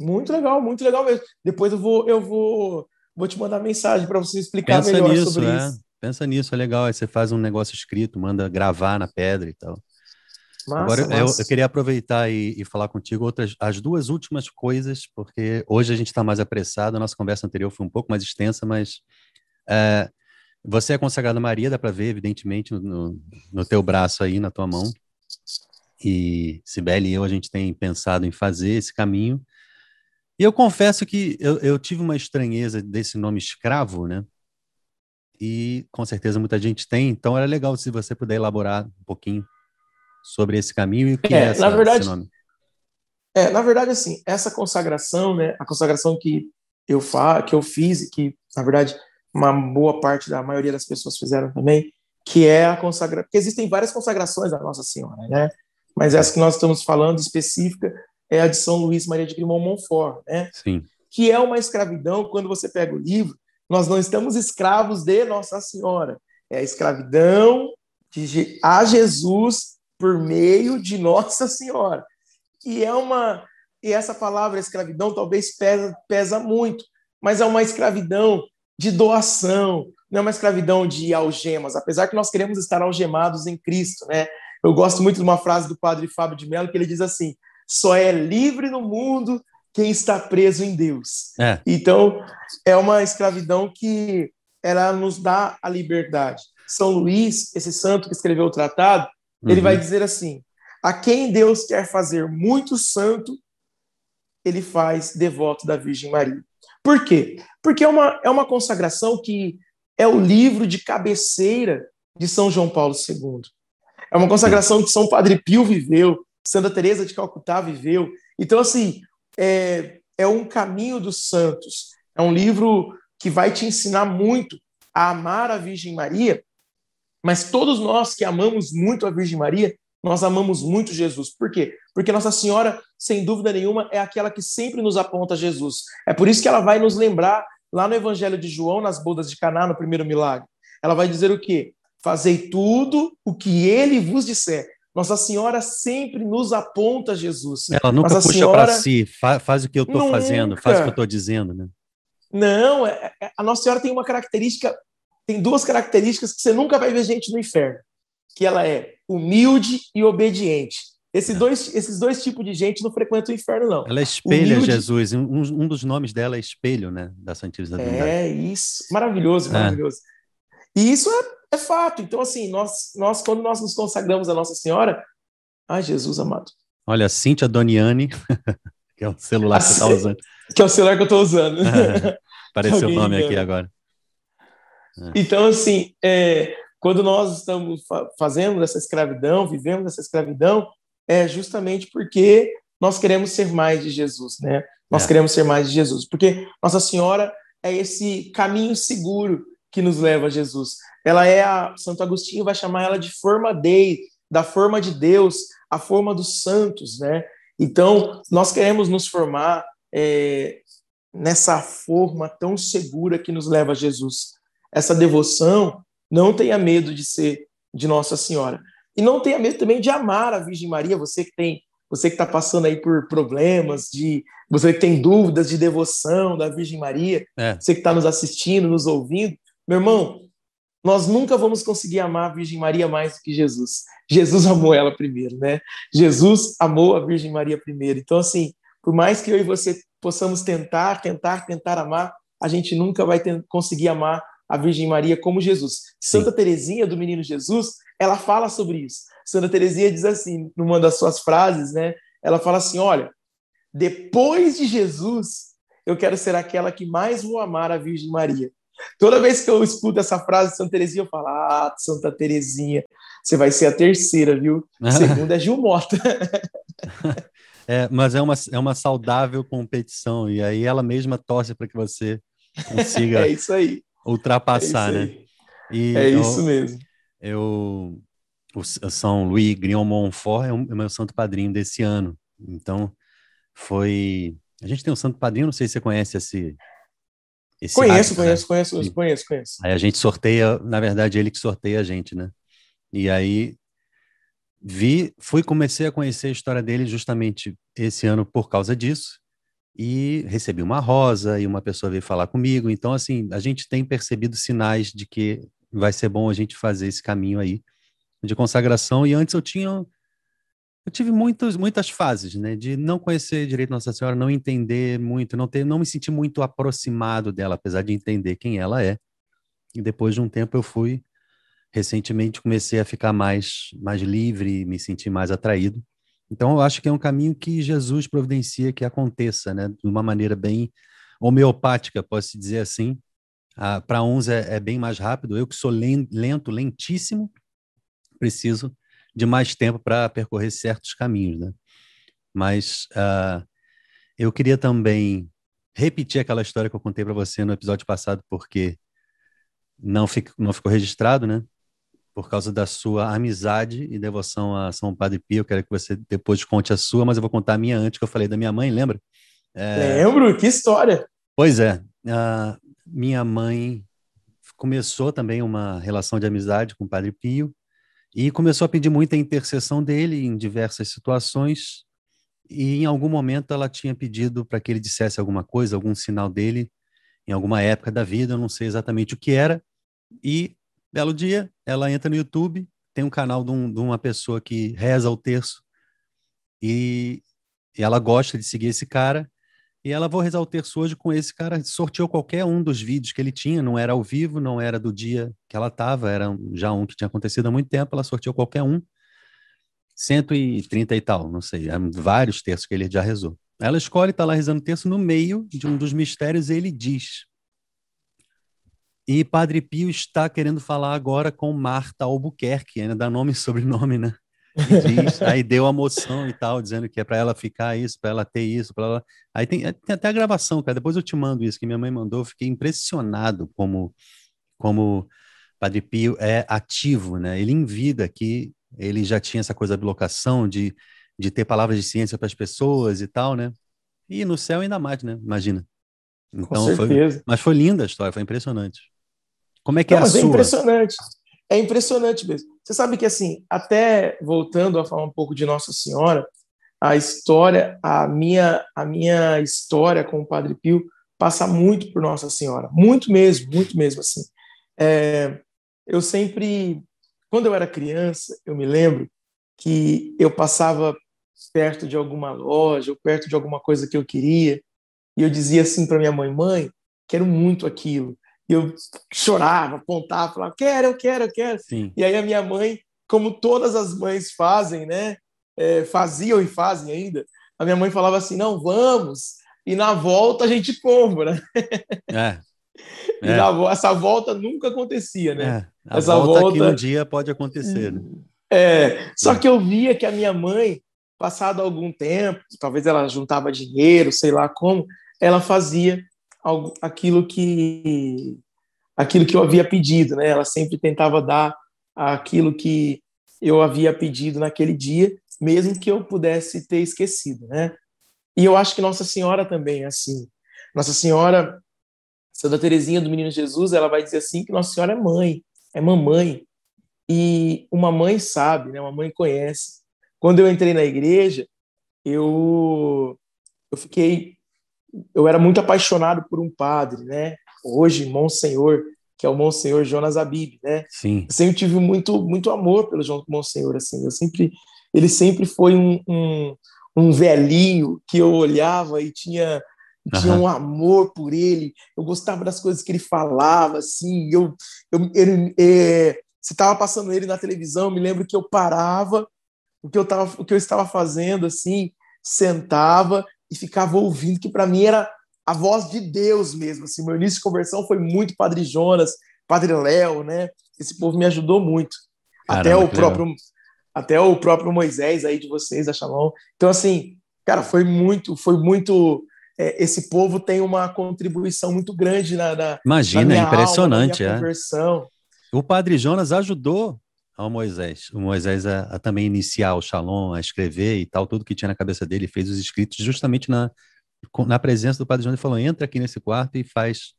Muito legal, muito legal mesmo. Depois eu vou, eu vou, vou te mandar mensagem para você explicar Pensa melhor nisso, sobre é. isso. Pensa nisso, é legal. Aí você faz um negócio escrito, manda gravar na pedra e tal. Massa, Agora, massa. Eu, eu, queria aproveitar e, e, falar contigo outras, as duas últimas coisas, porque hoje a gente está mais apressado. A nossa conversa anterior foi um pouco mais extensa, mas é, você é consagrada Maria, dá para ver, evidentemente, no, no teu braço aí, na tua mão. E Sibeli e eu, a gente tem pensado em fazer esse caminho. E eu confesso que eu, eu tive uma estranheza desse nome escravo, né? E com certeza muita gente tem, então era legal se você puder elaborar um pouquinho sobre esse caminho e o que é, é essa, na verdade, esse nome. É, na verdade, assim, essa consagração, né, a consagração que eu, fa que eu fiz, que, na verdade, uma boa parte da maioria das pessoas fizeram também, que é a consagração, porque existem várias consagrações da Nossa Senhora, né? Mas essa que nós estamos falando específica é a de São Luís Maria de Grimont Montfort, né? Sim. Que é uma escravidão, quando você pega o livro, nós não estamos escravos de Nossa Senhora. É a escravidão de, a Jesus por meio de Nossa Senhora. E é uma e essa palavra escravidão talvez pesa, pesa muito, mas é uma escravidão de doação, não é uma escravidão de algemas, apesar que nós queremos estar algemados em Cristo, né? Eu gosto muito de uma frase do padre Fábio de Mello que ele diz assim: só é livre no mundo quem está preso em Deus. É. Então, é uma escravidão que ela nos dá a liberdade. São Luís, esse santo que escreveu o tratado, uhum. ele vai dizer assim: a quem Deus quer fazer muito santo, ele faz devoto da Virgem Maria. Por quê? Porque é uma, é uma consagração que é o livro de cabeceira de São João Paulo II. É uma consagração que São Padre Pio viveu, Santa Teresa de Calcutá viveu. Então, assim, é, é um caminho dos santos. É um livro que vai te ensinar muito a amar a Virgem Maria, mas todos nós que amamos muito a Virgem Maria, nós amamos muito Jesus. Por quê? Porque Nossa Senhora, sem dúvida nenhuma, é aquela que sempre nos aponta Jesus. É por isso que ela vai nos lembrar lá no Evangelho de João, nas bodas de Caná, no primeiro milagre. Ela vai dizer o quê? Fazei tudo o que ele vos disser. Nossa Senhora sempre nos aponta Jesus. Ela nunca Nossa puxa Senhora... para si, faz, faz, o que eu estou fazendo, faz o que eu estou dizendo, né? Não, é, é, a Nossa Senhora tem uma característica, tem duas características que você nunca vai ver gente no inferno, que ela é humilde e obediente. Esse é. dois, esses dois tipos de gente não frequentam o inferno, não. Ela espelha humilde... Jesus. Um, um, dos nomes dela é espelho, né? Da Santíssima Trindade. É isso. Maravilhoso, é. maravilhoso. E isso é é fato. Então, assim, nós, nós quando nós nos consagramos a Nossa Senhora, ai, Jesus amado. Olha, Cíntia Doniani, que é o celular que você está usando. Que é o celular que eu estou usando. apareceu o nome aqui agora. É. Então, assim, é, quando nós estamos fa fazendo essa escravidão, vivemos essa escravidão, é justamente porque nós queremos ser mais de Jesus, né? Nós é. queremos ser mais de Jesus, porque Nossa Senhora é esse caminho seguro que nos leva a Jesus. Ela é a Santo Agostinho vai chamar ela de forma dei, da forma de Deus, a forma dos santos, né? Então nós queremos nos formar é, nessa forma tão segura que nos leva a Jesus. Essa devoção, não tenha medo de ser de Nossa Senhora. E não tenha medo também de amar a Virgem Maria, você que tem, você que está passando aí por problemas, de você que tem dúvidas de devoção da Virgem Maria, é. você que está nos assistindo, nos ouvindo, meu irmão, nós nunca vamos conseguir amar a Virgem Maria mais do que Jesus. Jesus amou ela primeiro, né? Jesus amou a Virgem Maria primeiro. Então, assim, por mais que eu e você possamos tentar, tentar, tentar amar, a gente nunca vai ter, conseguir amar a Virgem Maria como Jesus. Sim. Santa Teresinha do Menino Jesus, ela fala sobre isso. Santa Teresinha diz assim, numa das suas frases, né? Ela fala assim: "Olha, depois de Jesus, eu quero ser aquela que mais vou amar a Virgem Maria." Toda vez que eu escuto essa frase de Santa Teresinha, eu falo: "Ah, Santa Teresinha, você vai ser a terceira, viu? Segunda é Gil Mota." É, mas é uma, é uma saudável competição, e aí ela mesma torce para que você consiga é isso aí. Ultrapassar, é isso né? E é isso eu, mesmo. Eu, o São Louis Grignon Montfort é, é meu santo padrinho desse ano, então foi. A gente tem um santo padrinho, não sei se você conhece esse. esse conheço, conheço, né? conheço, conheço, conheço. Aí a gente sorteia, na verdade, ele que sorteia a gente, né? E aí vi, fui comecei a conhecer a história dele justamente esse ano por causa disso e recebi uma rosa e uma pessoa veio falar comigo. Então, assim, a gente tem percebido sinais de que vai ser bom a gente fazer esse caminho aí de consagração. E antes eu tinha, eu tive muitas muitas fases, né, de não conhecer direito Nossa Senhora, não entender muito, não ter, não me sentir muito aproximado dela, apesar de entender quem ela é. E depois de um tempo eu fui recentemente comecei a ficar mais, mais livre, me sentir mais atraído. Então, eu acho que é um caminho que Jesus providencia que aconteça, né? De uma maneira bem homeopática, posso dizer assim. Ah, Para uns é, é, bem mais rápido. Eu que sou lento, lentíssimo, preciso de mais tempo para percorrer certos caminhos, né? Mas ah, eu queria também repetir aquela história que eu contei para você no episódio passado, porque não, fico, não ficou registrado, né? Por causa da sua amizade e devoção a São Padre Pio. Eu quero que você depois conte a sua, mas eu vou contar a minha antes, que eu falei da minha mãe, lembra? É... Lembro, que história! Pois é, minha mãe começou também uma relação de amizade com o Padre Pio e começou a pedir muita intercessão dele em diversas situações e em algum momento ela tinha pedido para que ele dissesse alguma coisa, algum sinal dele em alguma época da vida, eu não sei exatamente o que era, e Belo dia, ela entra no YouTube, tem um canal de, um, de uma pessoa que reza o terço e, e, ela gosta de seguir esse cara. E ela vou rezar o terço hoje com esse cara. Sorteou qualquer um dos vídeos que ele tinha, não era ao vivo, não era do dia que ela estava, era já um que tinha acontecido há muito tempo. Ela sorteou qualquer um, 130 e tal, não sei, vários terços que ele já rezou. Ela escolhe, está lá rezando o terço, no meio de um dos mistérios, ele diz: e Padre Pio está querendo falar agora com Marta Albuquerque, ainda dá nome e sobrenome, né? Diz, aí deu a moção e tal, dizendo que é para ela ficar isso, para ela ter isso, para ela. Aí tem, tem, até a gravação, cara. Depois eu te mando isso que minha mãe mandou. Eu fiquei impressionado como como Padre Pio é ativo, né? Ele em vida que ele já tinha essa coisa de locação, de, de ter palavras de ciência para as pessoas e tal, né? E no céu ainda mais, né? Imagina. Então, Com certeza. Foi, mas foi linda a história, foi impressionante. Como é que é Não, é a mas é sua? É impressionante. É impressionante mesmo. Você sabe que, assim, até voltando a falar um pouco de Nossa Senhora, a história, a minha, a minha história com o Padre Pio passa muito por Nossa Senhora. Muito mesmo, muito mesmo, assim. É, eu sempre, quando eu era criança, eu me lembro que eu passava perto de alguma loja ou perto de alguma coisa que eu queria e eu dizia assim para minha mãe, mãe, quero muito aquilo eu chorava, apontava, falava, quero, eu quero, eu quero. Sim. E aí a minha mãe, como todas as mães fazem, né? É, faziam e fazem ainda, a minha mãe falava assim, não, vamos, e na volta a gente compra. É. E é. Na, essa volta nunca acontecia, né? É. A essa volta, volta que um dia pode acontecer. Né? É, só é. que eu via que a minha mãe, passado algum tempo, talvez ela juntava dinheiro, sei lá como, ela fazia aquilo que aquilo que eu havia pedido, né? Ela sempre tentava dar aquilo que eu havia pedido naquele dia, mesmo que eu pudesse ter esquecido, né? E eu acho que Nossa Senhora também é assim. Nossa Senhora, Santa Teresinha do Menino Jesus, ela vai dizer assim que Nossa Senhora é mãe, é mamãe. E uma mãe sabe, né? Uma mãe conhece. Quando eu entrei na igreja, eu eu fiquei eu era muito apaixonado por um padre, né? Hoje, Monsenhor, que é o Monsenhor Jonas Abib, né? Sim. Eu sempre tive muito muito amor pelo João Monsenhor, assim. Eu sempre ele sempre foi um, um, um velhinho que eu olhava e tinha tinha uhum. um amor por ele. Eu gostava das coisas que ele falava, assim. Eu, eu ele, é, se estava passando ele na televisão, me lembro que eu parava o que eu tava, o que eu estava fazendo, assim, sentava e ficava ouvindo, que para mim era a voz de Deus mesmo. Assim, meu início de conversão foi muito Padre Jonas, Padre Léo, né? Esse povo me ajudou muito. Caramba, até o próprio legal. até o próprio Moisés aí de vocês, da Shalom. Então assim, cara, foi muito, foi muito é, esse povo tem uma contribuição muito grande na, na Imagina, na impressionante, alma, é. conversão. O Padre Jonas ajudou ao Moisés, o Moisés a, a, também iniciar o Shalom, a escrever e tal, tudo que tinha na cabeça dele, fez os escritos justamente na na presença do Padre Jonas, ele falou: entra aqui nesse quarto e faz,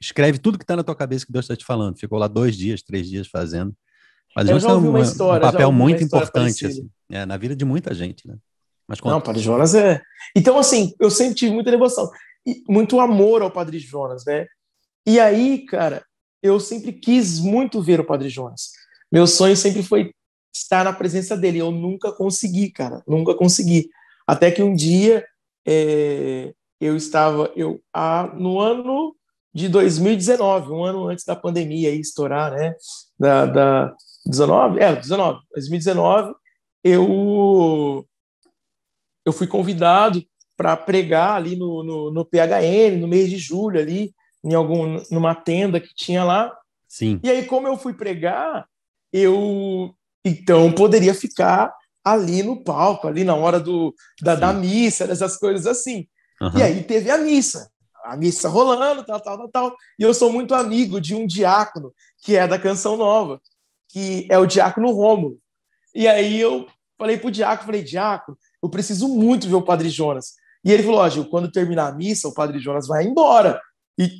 escreve tudo que está na tua cabeça que Deus está te falando. Ficou lá dois dias, três dias fazendo. Padre Jonas tem um, história, um papel muito importante assim, é, na vida de muita gente, né? Mas conta. Não, Padre Jonas é. Então, assim, eu sempre tive muita devoção e muito amor ao Padre Jonas, né? E aí, cara, eu sempre quis muito ver o Padre Jonas. Meu sonho sempre foi estar na presença dele. Eu nunca consegui, cara, nunca consegui. Até que um dia é, eu estava eu a, no ano de 2019, um ano antes da pandemia aí estourar, né? Da, da 19, é, 19, 2019, eu eu fui convidado para pregar ali no, no, no, PHN no mês de julho ali em algum numa tenda que tinha lá. Sim. E aí como eu fui pregar, eu então poderia ficar ali no palco, ali na hora do, da, da missa, dessas coisas assim. Uhum. E aí teve a missa, a missa rolando, tal, tal, tal, tal. E eu sou muito amigo de um diácono que é da Canção Nova, que é o diácono Rômulo. E aí eu falei pro diácono, falei, diácono, eu preciso muito ver o Padre Jonas. E ele falou, ó, Gil, quando terminar a missa, o Padre Jonas vai embora. E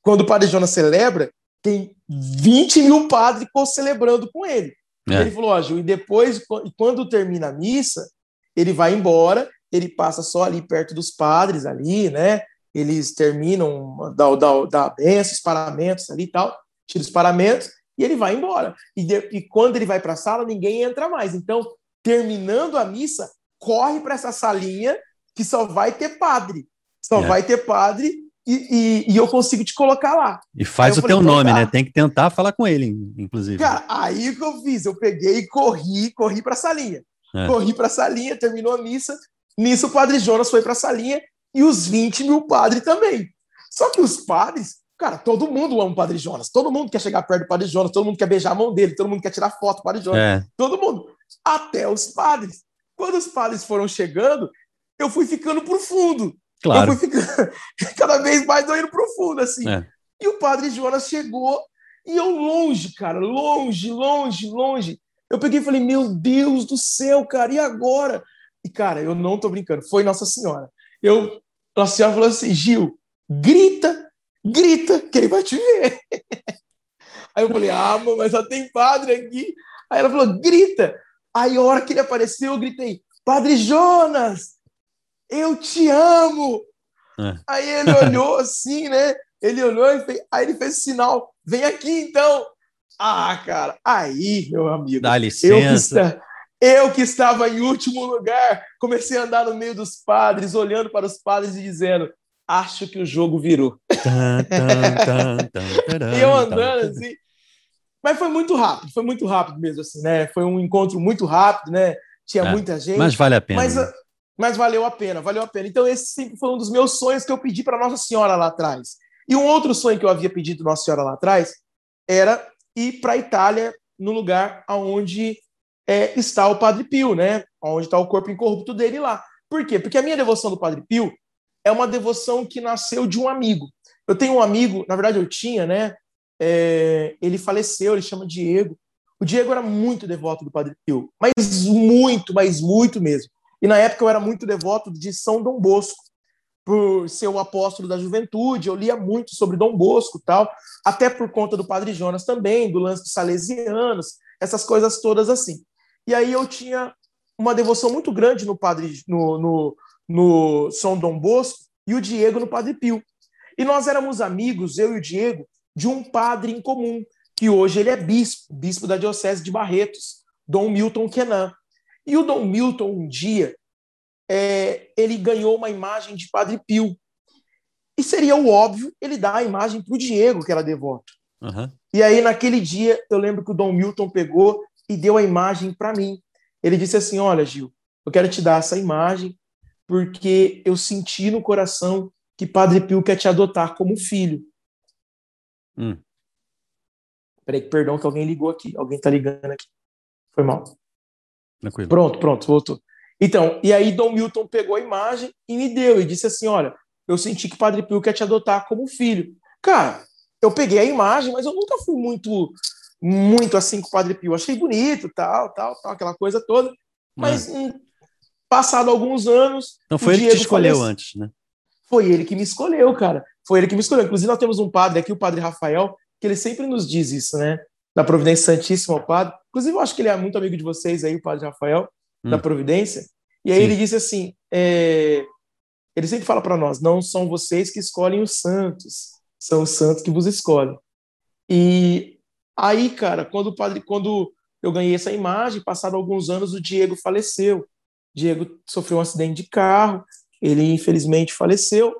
quando o Padre Jonas celebra, tem 20 mil padres celebrando com ele. É. Ele falou, ó, Gil, e depois, quando termina a missa, ele vai embora, ele passa só ali perto dos padres ali, né? Eles terminam da, da, da benção, os paramentos ali e tal, tira os paramentos e ele vai embora. E, de, e quando ele vai para a sala, ninguém entra mais. Então, terminando a missa, corre para essa salinha que só vai ter padre. Só é. vai ter padre e, e, e, eu consigo te colocar lá. E faz o falei, teu nome, tá. né? Tem que tentar falar com ele, inclusive. Cara, aí que eu fiz, eu peguei e corri, corri para a salinha. É. Corri para a salinha, terminou a missa. Nisso o padre Jonas foi para a salinha e os 20 mil padres também. Só que os padres, cara, todo mundo ama o padre Jonas. Todo mundo quer chegar perto do padre Jonas, todo mundo quer beijar a mão dele, todo mundo quer tirar foto do padre Jonas. É. Todo mundo. Até os padres. Quando os padres foram chegando, eu fui ficando pro fundo. Claro. Eu fui ficando cada vez mais indo profundo, assim. É. E o padre Jonas chegou e eu longe, cara, longe, longe, longe. Eu peguei e falei, meu Deus do céu, cara, e agora? E, cara, eu não tô brincando, foi Nossa Senhora. Eu, Nossa Senhora falou assim, Gil, grita, grita, que ele vai te ver. Aí eu falei, ah, mas só tem padre aqui. Aí ela falou, grita. Aí a hora que ele apareceu, eu gritei, Padre Jonas, eu te amo. É. Aí ele olhou assim, né? Ele olhou e fez, aí ele fez sinal, vem aqui então. Ah, cara, aí, meu amigo. Dá licença. Eu que, eu que estava em último lugar, comecei a andar no meio dos padres, olhando para os padres e dizendo: Acho que o jogo virou. e eu andando assim. Mas foi muito rápido, foi muito rápido mesmo, assim, né? Foi um encontro muito rápido, né? Tinha é, muita gente. Mas vale a pena. Mas, né? Mas valeu a pena, valeu a pena. Então, esse sempre foi um dos meus sonhos que eu pedi para Nossa Senhora lá atrás. E um outro sonho que eu havia pedido Nossa Senhora lá atrás era ir para a Itália, no lugar onde é, está o Padre Pio, né? Onde está o corpo incorrupto dele lá. Por quê? Porque a minha devoção do Padre Pio é uma devoção que nasceu de um amigo. Eu tenho um amigo, na verdade eu tinha, né? é, ele faleceu, ele chama Diego. O Diego era muito devoto do Padre Pio, mas muito, mas muito mesmo. E na época eu era muito devoto de São Dom Bosco, por ser o apóstolo da juventude, eu lia muito sobre Dom Bosco tal, até por conta do Padre Jonas também, do lance dos salesianos, essas coisas todas assim. E aí eu tinha uma devoção muito grande no Padre no, no, no São Dom Bosco e o Diego no Padre Pio. E nós éramos amigos, eu e o Diego, de um padre em comum, que hoje ele é bispo, bispo da Diocese de Barretos, Dom Milton Kenan. E o Dom Milton, um dia, é, ele ganhou uma imagem de Padre Pio. E seria o óbvio ele dar a imagem para o Diego, que era devoto. Uhum. E aí, naquele dia, eu lembro que o Dom Milton pegou e deu a imagem para mim. Ele disse assim: Olha, Gil, eu quero te dar essa imagem porque eu senti no coração que Padre Pio quer te adotar como filho. Hum. Peraí, perdão que alguém ligou aqui. Alguém tá ligando aqui. Foi mal. Tranquilo. Pronto, pronto, voltou. Então, e aí Dom Milton pegou a imagem e me deu e disse assim: Olha, eu senti que Padre Pio quer te adotar como filho. Cara, eu peguei a imagem, mas eu nunca fui muito, muito assim com o Padre Pio. Achei bonito, tal, tal, tal, aquela coisa toda. Mas hum. passado alguns anos. Então foi ele que te escolheu antes, né? Foi ele que me escolheu, cara. Foi ele que me escolheu. Inclusive, nós temos um padre aqui, o padre Rafael, que ele sempre nos diz isso, né? Da Providência Santíssima, o padre. Inclusive, eu acho que ele é muito amigo de vocês aí, o padre Rafael, hum. da Providência. E aí Sim. ele disse assim: é... ele sempre fala para nós, não são vocês que escolhem os santos, são os santos que vos escolhem. E aí, cara, quando o padre, quando eu ganhei essa imagem, passado alguns anos, o Diego faleceu. Diego sofreu um acidente de carro, ele infelizmente faleceu.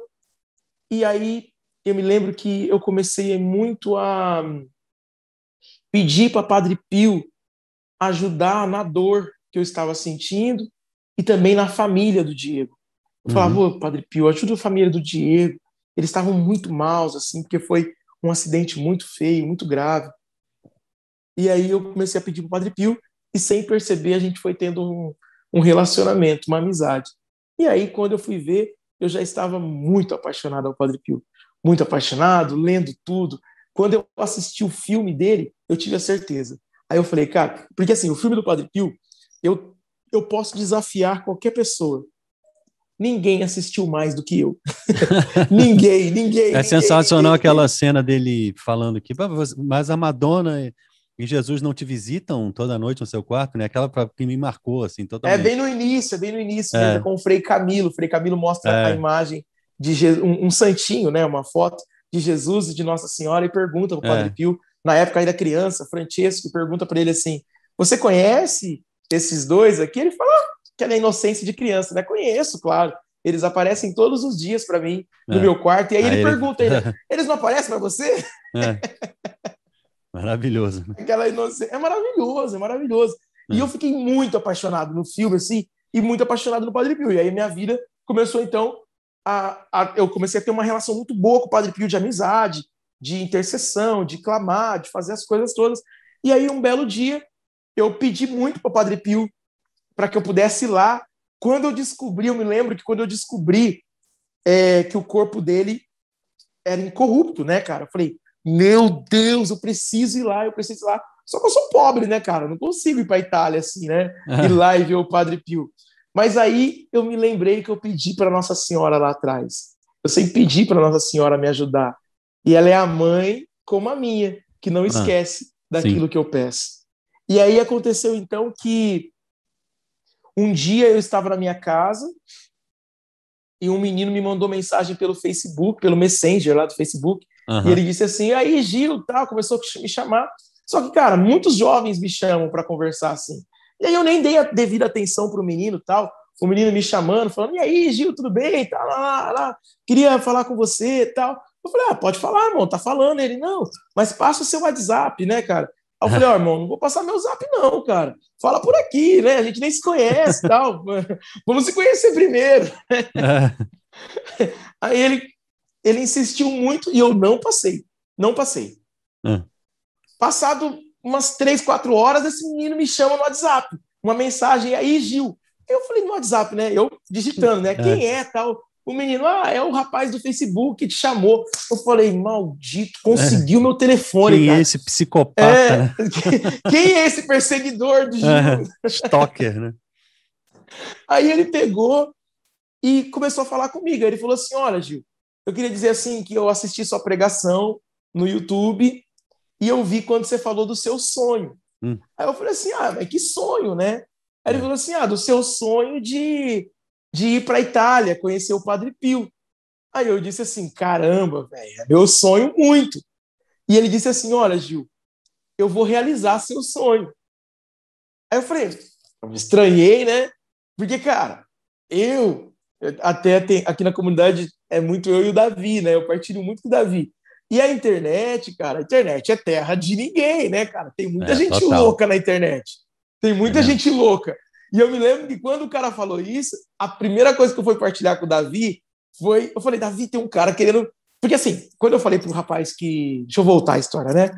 E aí eu me lembro que eu comecei muito a pedir para Padre Pio ajudar na dor que eu estava sentindo e também na família do Diego. Eu uhum. falava, Padre Pio, ajuda a família do Diego. Eles estavam muito maus, assim, porque foi um acidente muito feio, muito grave. E aí eu comecei a pedir para o Padre Pio e sem perceber a gente foi tendo um, um relacionamento, uma amizade. E aí quando eu fui ver, eu já estava muito apaixonado ao Padre Pio, muito apaixonado, lendo tudo. Quando eu assisti o filme dele, eu tive a certeza. Aí eu falei, cara, porque assim, o filme do Padre Pio, eu eu posso desafiar qualquer pessoa. Ninguém assistiu mais do que eu. ninguém, ninguém. É ninguém, sensacional ninguém, aquela ninguém. cena dele falando que, mas a Madonna e Jesus não te visitam toda noite no seu quarto, né? Aquela que me marcou, assim, totalmente. É bem no início, é bem no início, é. com o Frei Camilo. O Frei Camilo mostra é. a imagem de Jesus, um, um, santinho, né? Uma foto de Jesus e de Nossa Senhora e pergunta para o Padre é. Pio, na época ainda criança, Francesco, pergunta para ele assim: Você conhece esses dois aqui? Ele fala ah, que é na inocência de criança, né? Conheço, claro. Eles aparecem todos os dias para mim no é. meu quarto. E aí, aí ele, ele pergunta: ele, Eles não aparecem para você? É. Maravilhoso. Aquela inocência. É maravilhoso, é maravilhoso. É. E eu fiquei muito apaixonado no filme, assim, e muito apaixonado no Padre Pio. E aí minha vida começou, então, a, a, eu comecei a ter uma relação muito boa com o Padre Pio de amizade, de intercessão, de clamar, de fazer as coisas todas. E aí, um belo dia, eu pedi muito para o Padre Pio para que eu pudesse ir lá. Quando eu descobri, eu me lembro que quando eu descobri é, que o corpo dele era incorrupto, né, cara? Eu falei, meu Deus, eu preciso ir lá, eu preciso ir lá. Só que eu sou pobre, né, cara? Eu não consigo ir para Itália assim, né? Ir lá e ver o Padre Pio. Mas aí eu me lembrei que eu pedi para Nossa Senhora lá atrás. Eu sempre pedi para Nossa Senhora me ajudar. E ela é a mãe como a minha, que não ah, esquece ah, daquilo sim. que eu peço. E aí aconteceu então que um dia eu estava na minha casa e um menino me mandou mensagem pelo Facebook, pelo Messenger lá do Facebook, Uhum. E ele disse assim: aí, Gil, tal, começou a me chamar. Só que, cara, muitos jovens me chamam para conversar assim. E aí eu nem dei a devida atenção para o menino tal. O menino me chamando, falando: e aí, Gil, tudo bem? Tá lá, lá, queria falar com você tal. Eu falei: ah, pode falar, irmão, tá falando. Ele: não, mas passa o seu WhatsApp, né, cara? Aí eu falei: ó, oh, irmão, não vou passar meu zap, não, cara. Fala por aqui, né? A gente nem se conhece tal. Vamos se conhecer primeiro. Aí ele ele insistiu muito e eu não passei. Não passei. Hum. Passado umas três, quatro horas, esse menino me chama no WhatsApp. Uma mensagem aí, Gil. Eu falei no WhatsApp, né? Eu digitando, né? É. Quem é tal? O menino, ah, é o rapaz do Facebook que te chamou. Eu falei, maldito, conseguiu é. meu telefone. Quem é cara. é esse psicopata? É, né? quem é esse perseguidor do Gil? É, stalker, né? Aí ele pegou e começou a falar comigo. Ele falou assim: Olha, Gil, eu queria dizer assim que eu assisti sua pregação no YouTube e eu vi quando você falou do seu sonho. Hum. Aí eu falei assim: Ah, mas que sonho, né? Aí ele é. falou assim: Ah, do seu sonho de de ir para a Itália, conhecer o Padre Pio. Aí eu disse assim: caramba, velho, é meu sonho muito. E ele disse assim: olha, Gil, eu vou realizar seu sonho. Aí eu falei: eu me estranhei, né? Porque, cara, eu, até tem, aqui na comunidade é muito eu e o Davi, né? Eu partilho muito com o Davi. E a internet, cara, a internet é terra de ninguém, né, cara? Tem muita é, gente total. louca na internet. Tem muita é gente louca. E eu me lembro que quando o cara falou isso, a primeira coisa que eu fui partilhar com o Davi foi: eu falei, Davi, tem um cara querendo. Porque assim, quando eu falei para o rapaz que. Deixa eu voltar a história, né?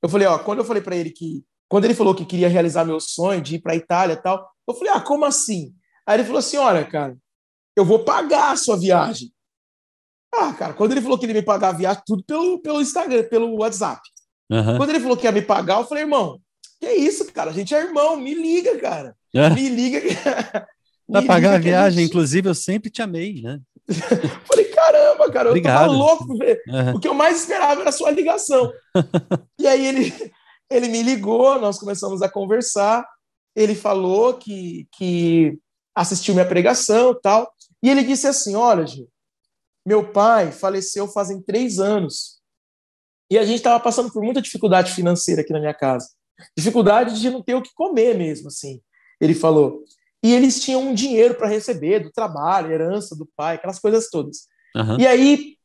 Eu falei, ó, quando eu falei para ele que. Quando ele falou que queria realizar meu sonho de ir para a Itália e tal, eu falei, ah, como assim? Aí ele falou assim: olha, cara, eu vou pagar a sua viagem. Ah, cara, quando ele falou que ele ia me pagar a viagem, tudo pelo, pelo Instagram, pelo WhatsApp. Uhum. Quando ele falou que ia me pagar, eu falei, irmão, que isso, cara? A gente é irmão, me liga, cara. É. Me liga. Para pagar a viagem, gente... inclusive, eu sempre te amei, né? Falei, caramba, cara, eu Obrigado. tava louco. Uhum. O que eu mais esperava era a sua ligação. e aí ele, ele me ligou, nós começamos a conversar. Ele falou que, que assistiu minha pregação tal. E ele disse assim: Olha, Gil, meu pai faleceu fazem três anos. E a gente estava passando por muita dificuldade financeira aqui na minha casa. Dificuldade de não ter o que comer mesmo, assim ele falou. E eles tinham um dinheiro para receber do trabalho, herança do pai, aquelas coisas todas. Uhum. E aí,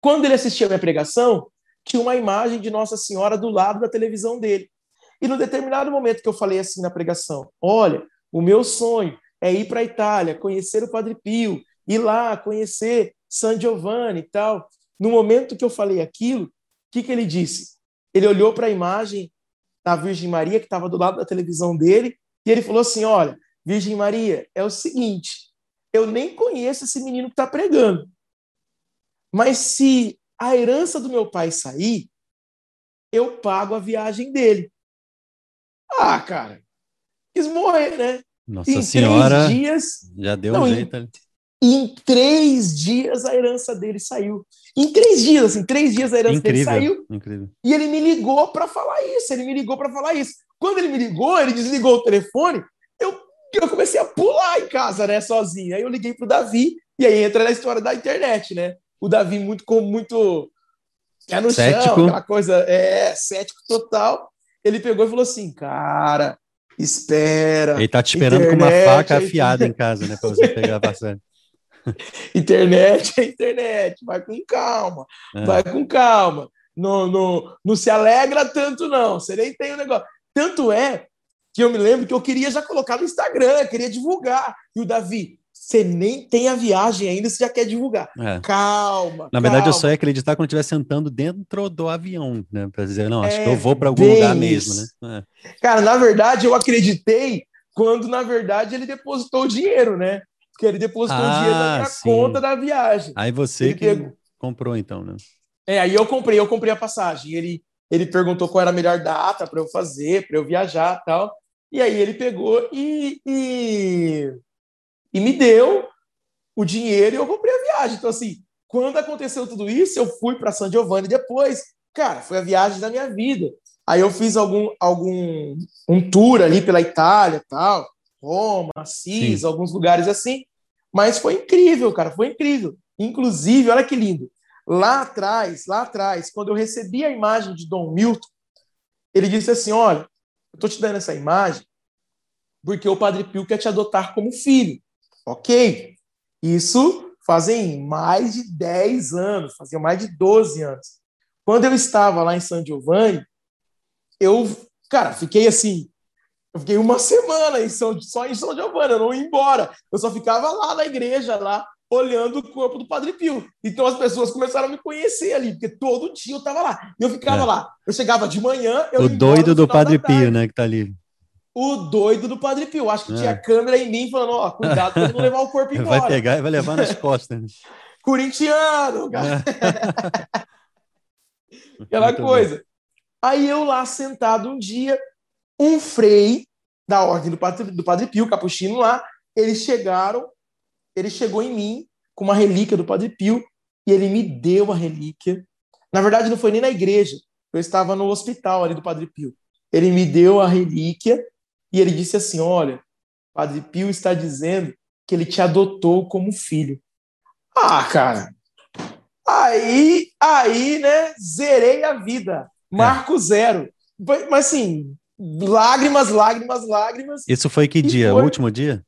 quando ele assistia a minha pregação, tinha uma imagem de Nossa Senhora do lado da televisão dele. E no determinado momento que eu falei assim na pregação: Olha, o meu sonho é ir para a Itália, conhecer o Padre Pio, ir lá conhecer San Giovanni e tal. No momento que eu falei aquilo, o que, que ele disse? Ele olhou para a imagem da Virgem Maria, que estava do lado da televisão dele, e ele falou assim: Olha, Virgem Maria, é o seguinte, eu nem conheço esse menino que está pregando, mas se a herança do meu pai sair, eu pago a viagem dele. Ah, cara, quis morrer, né? Nossa em Senhora dias, já deu não, um jeito ali. Em três dias a herança dele saiu. Em três dias, assim, três dias a herança incrível, dele saiu. Incrível. E ele me ligou para falar isso. Ele me ligou para falar isso. Quando ele me ligou, ele desligou o telefone, eu, eu comecei a pular em casa, né, sozinho. Aí eu liguei pro Davi, e aí entra na história da internet, né? O Davi muito com muito é no cético. chão, aquela coisa, é, cético total. Ele pegou e falou assim, cara, espera. Ele tá te esperando internet, com uma faca afiada em casa, né, para você pegar bastante. internet é internet, vai com calma, é. vai com calma. Não, não, não se alegra tanto, não. Você nem tem o um negócio. Tanto é que eu me lembro que eu queria já colocar no Instagram, queria divulgar. E o Davi, você nem tem a viagem ainda, você já quer divulgar. É. Calma. Na verdade, calma. eu só ia acreditar quando eu estivesse sentando dentro do avião, né? Para dizer, não, acho é, que eu vou para algum lugar mesmo, né? É. Cara, na verdade, eu acreditei quando, na verdade, ele depositou o dinheiro, né? Porque ele depositou ah, o dinheiro na minha sim. conta da viagem. Aí você ele que pegou... comprou, então, né? É, aí eu comprei, eu comprei a passagem. Ele, ele perguntou qual era a melhor data para eu fazer, para eu viajar tal. E aí ele pegou e, e, e, me deu o dinheiro e eu comprei a viagem. Então, assim, quando aconteceu tudo isso, eu fui para San Giovanni depois. Cara, foi a viagem da minha vida. Aí eu fiz algum, algum um tour ali pela Itália tal, Roma, Assis, Sim. alguns lugares assim. Mas foi incrível, cara, foi incrível. Inclusive, olha que lindo. Lá atrás, lá atrás, quando eu recebi a imagem de Dom Milton, ele disse assim: Olha, eu estou te dando essa imagem porque o Padre Pio quer te adotar como filho. Ok. Isso fazem mais de 10 anos, fazia mais de 12 anos. Quando eu estava lá em San Giovanni, eu, cara, fiquei assim, eu fiquei uma semana em São, só em São Giovanni, eu não ia embora. Eu só ficava lá na igreja, lá, olhando o corpo do Padre Pio. Então as pessoas começaram a me conhecer ali, porque todo dia eu estava lá. E eu ficava é. lá. Eu chegava de manhã. o doido do Padre Pio, né, que tá ali. o doido do Padre Pio. Acho que é. tinha câmera em mim falando, ó, cuidado pra não levar o corpo embora. Vai pegar e vai levar nas costas. Corintiano, cara. Aquela Muito coisa. Bom. Aí eu lá sentado um dia, um frei da ordem do Padre, do Padre Pio, capuchino lá, eles chegaram, ele chegou em mim com uma relíquia do Padre Pio e ele me deu a relíquia. Na verdade, não foi nem na igreja, eu estava no hospital ali do Padre Pio. Ele me deu a relíquia e ele disse assim: Olha, Padre Pio está dizendo que ele te adotou como filho. Ah, cara. Aí, aí, né, zerei a vida. Marco é. zero. Mas assim, lágrimas, lágrimas, lágrimas. Isso foi que dia? Foi... O último dia?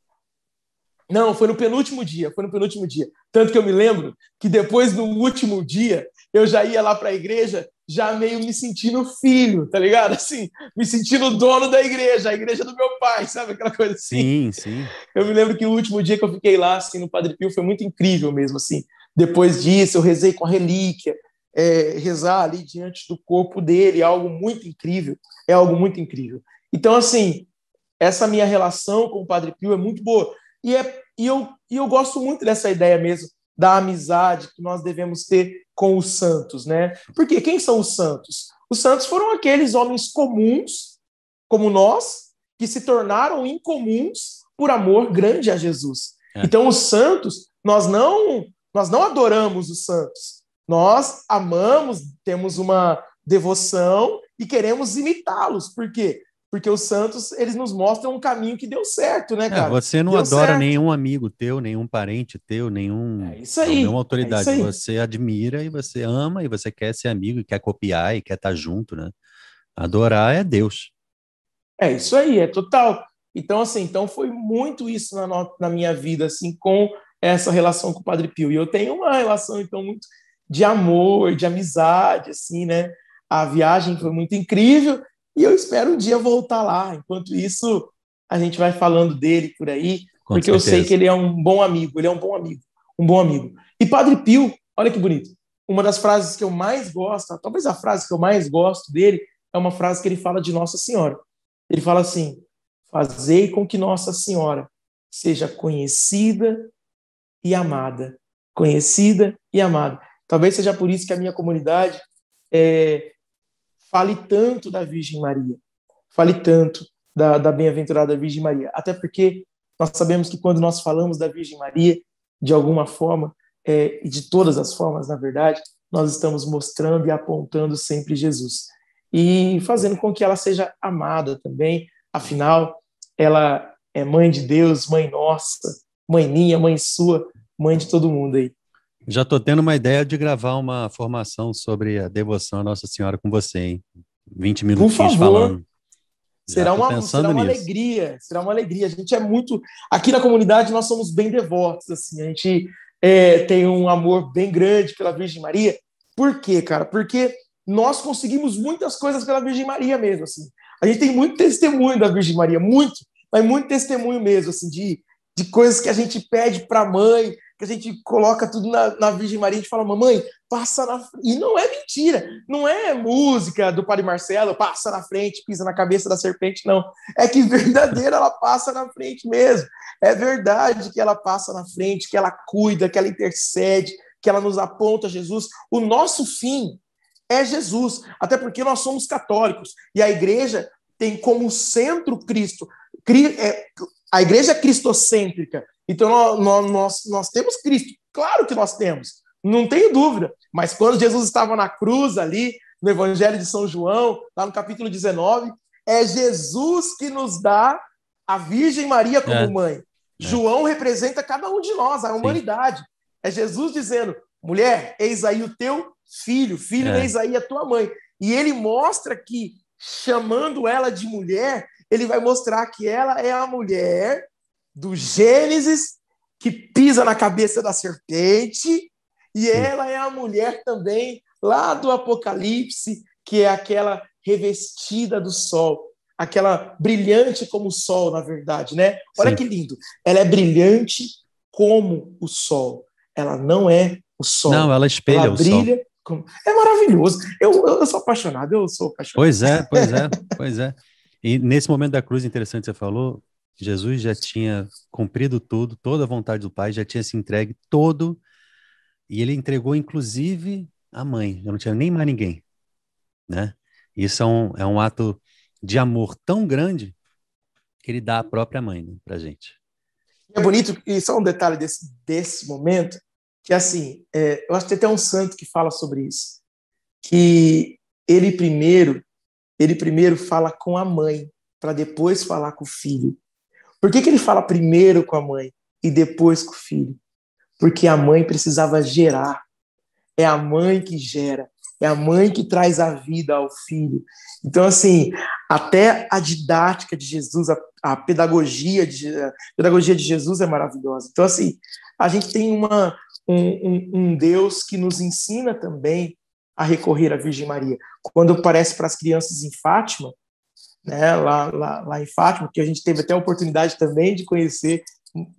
Não, foi no penúltimo dia, foi no penúltimo dia. Tanto que eu me lembro que depois do último dia, eu já ia lá para a igreja, já meio me sentindo filho, tá ligado? Assim, me sentindo dono da igreja, a igreja do meu pai, sabe? Aquela coisa assim. Sim, sim. Eu me lembro que o último dia que eu fiquei lá, assim, no Padre Pio, foi muito incrível mesmo, assim. Depois disso, eu rezei com a relíquia, é, rezar ali diante do corpo dele, é algo muito incrível, é algo muito incrível. Então, assim, essa minha relação com o Padre Pio é muito boa. E, é, e, eu, e eu gosto muito dessa ideia mesmo da amizade que nós devemos ter com os santos, né? Porque quem são os santos? Os santos foram aqueles homens comuns, como nós, que se tornaram incomuns por amor grande a Jesus. É. Então, os santos, nós não nós não adoramos os santos. Nós amamos, temos uma devoção e queremos imitá-los. Por quê? porque os santos eles nos mostram um caminho que deu certo, né, é, cara? É, você não deu adora certo. nenhum amigo teu, nenhum parente teu, nenhum, é isso aí, nenhuma autoridade. É isso aí. Você admira e você ama e você quer ser amigo e quer copiar e quer estar junto, né? Adorar é Deus. É isso aí, é total. Então, assim, então foi muito isso na, na minha vida, assim, com essa relação com o Padre Pio. E eu tenho uma relação, então, muito de amor, de amizade, assim, né? A viagem foi muito incrível e eu espero um dia voltar lá. Enquanto isso, a gente vai falando dele por aí, Com porque certeza. eu sei que ele é um bom amigo, ele é um bom amigo, um bom amigo. E Padre Pio, olha que bonito. Uma das frases que eu mais gosto, talvez a frase que eu mais gosto dele, é uma frase que ele fala de Nossa Senhora. Ele fala assim: Fazei com que Nossa Senhora seja conhecida e amada. Conhecida e amada. Talvez seja por isso que a minha comunidade é, fale tanto da Virgem Maria, fale tanto da, da bem-aventurada Virgem Maria. Até porque nós sabemos que quando nós falamos da Virgem Maria, de alguma forma, é, e de todas as formas, na verdade, nós estamos mostrando e apontando sempre Jesus. E fazendo com que ela seja amada também, afinal, ela é mãe de Deus, mãe nossa, mãe minha, mãe sua, mãe de todo mundo aí. Já estou tendo uma ideia de gravar uma formação sobre a devoção à Nossa Senhora com você, hein? 20 minutos falando. será uma, será uma alegria, será uma alegria. A gente é muito. Aqui na comunidade nós somos bem devotos, assim, a gente é, tem um amor bem grande pela Virgem Maria. Por quê, cara? Porque nós conseguimos muitas coisas pela Virgem Maria mesmo, assim. A gente tem muito testemunho da Virgem Maria, muito, mas muito testemunho mesmo, assim, de, de coisas que a gente pede para a mãe, que a gente coloca tudo na, na Virgem Maria, a gente fala, mamãe, passa na E não é mentira, não é música do Padre Marcelo, passa na frente, pisa na cabeça da serpente, não. É que verdadeira ela passa na frente mesmo. É verdade que ela passa na frente, que ela cuida, que ela intercede, que ela nos aponta Jesus. O nosso fim é Jesus, até porque nós somos católicos e a igreja tem como centro Cristo. A igreja é cristocêntrica, então, nós, nós, nós temos Cristo. Claro que nós temos, não tenho dúvida. Mas quando Jesus estava na cruz ali, no Evangelho de São João, lá no capítulo 19, é Jesus que nos dá a Virgem Maria como é. mãe. É. João representa cada um de nós, a humanidade. Sim. É Jesus dizendo: mulher, eis aí o teu filho, filho, é. eis aí a tua mãe. E ele mostra que, chamando ela de mulher, ele vai mostrar que ela é a mulher do Gênesis, que pisa na cabeça da serpente, e ela é a mulher também lá do Apocalipse, que é aquela revestida do sol, aquela brilhante como o sol, na verdade, né? Olha Sim. que lindo. Ela é brilhante como o sol. Ela não é o sol. Não, ela espelha ela o brilha sol. Como... É maravilhoso. Eu, eu, sou apaixonado, eu sou apaixonado. Pois é, pois é, pois é. E nesse momento da cruz, interessante você falou, Jesus já tinha cumprido tudo, toda a vontade do Pai, já tinha se entregue todo, e ele entregou inclusive a mãe, já não tinha nem mais ninguém, né? Isso é um, é um ato de amor tão grande que ele dá a própria mãe né, para gente. É bonito, e só um detalhe desse, desse momento, que assim, é, eu acho que tem até um santo que fala sobre isso, que ele primeiro, ele primeiro fala com a mãe, para depois falar com o filho. Por que, que ele fala primeiro com a mãe e depois com o filho? Porque a mãe precisava gerar. É a mãe que gera. É a mãe que traz a vida ao filho. Então, assim, até a didática de Jesus, a, a pedagogia, de, a pedagogia de Jesus é maravilhosa. Então, assim, a gente tem uma, um, um, um Deus que nos ensina também a recorrer à Virgem Maria. Quando aparece para as crianças em Fátima, né, lá, lá, lá em Fátima, que a gente teve até a oportunidade também de conhecer,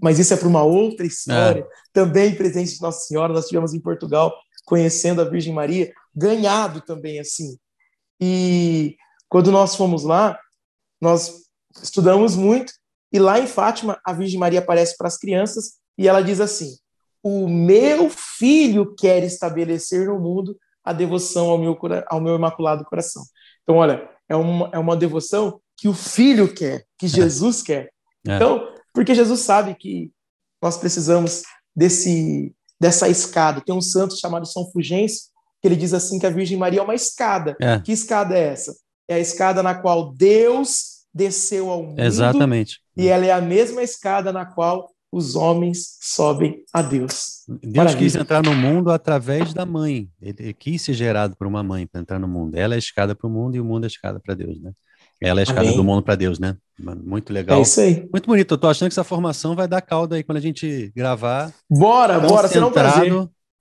mas isso é para uma outra história, é. também presente de Nossa Senhora, nós tivemos em Portugal conhecendo a Virgem Maria, ganhado também assim. E quando nós fomos lá, nós estudamos muito, e lá em Fátima, a Virgem Maria aparece para as crianças e ela diz assim: O meu filho quer estabelecer no mundo a devoção ao meu, ao meu imaculado coração. Então, olha, é uma, é uma devoção que o filho quer, que é. Jesus é. quer. Então, porque Jesus sabe que nós precisamos desse dessa escada. Tem um santo chamado São Fugêncio, que ele diz assim que a Virgem Maria é uma escada. É. Que escada é essa? É a escada na qual Deus desceu ao mundo. Exatamente. E ela é a mesma escada na qual os homens sobem a Deus. Deus Maravilha. quis entrar no mundo através da mãe. Ele quis ser gerado por uma mãe para entrar no mundo. Ela é a escada para o mundo e o mundo é a escada para Deus, né? Ela é a escada Amém. do mundo para Deus, né? Muito legal. É isso aí. Muito bonito. Eu tô achando que essa formação vai dar calda aí quando a gente gravar. Bora, bora, será um prazer.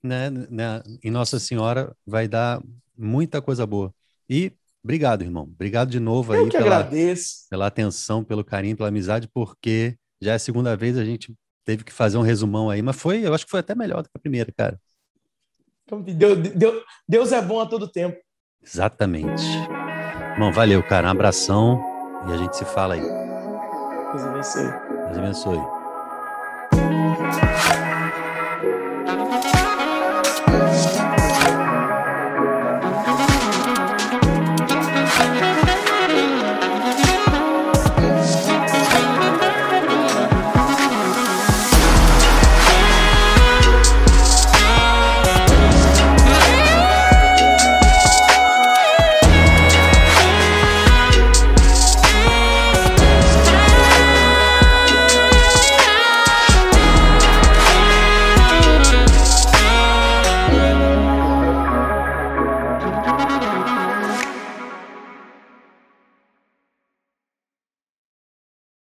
Né, né, em Nossa Senhora vai dar muita coisa boa. E obrigado, irmão. Obrigado de novo Eu aí pela, agradeço. pela atenção, pelo carinho, pela amizade, porque já é a segunda vez a gente teve que fazer um resumão aí, mas foi, eu acho que foi até melhor do que a primeira, cara. Então, Deus, Deus, Deus é bom a todo tempo. Exatamente. Bom, valeu, cara. Um abração e a gente se fala aí. Deus abençoe. Deus abençoe.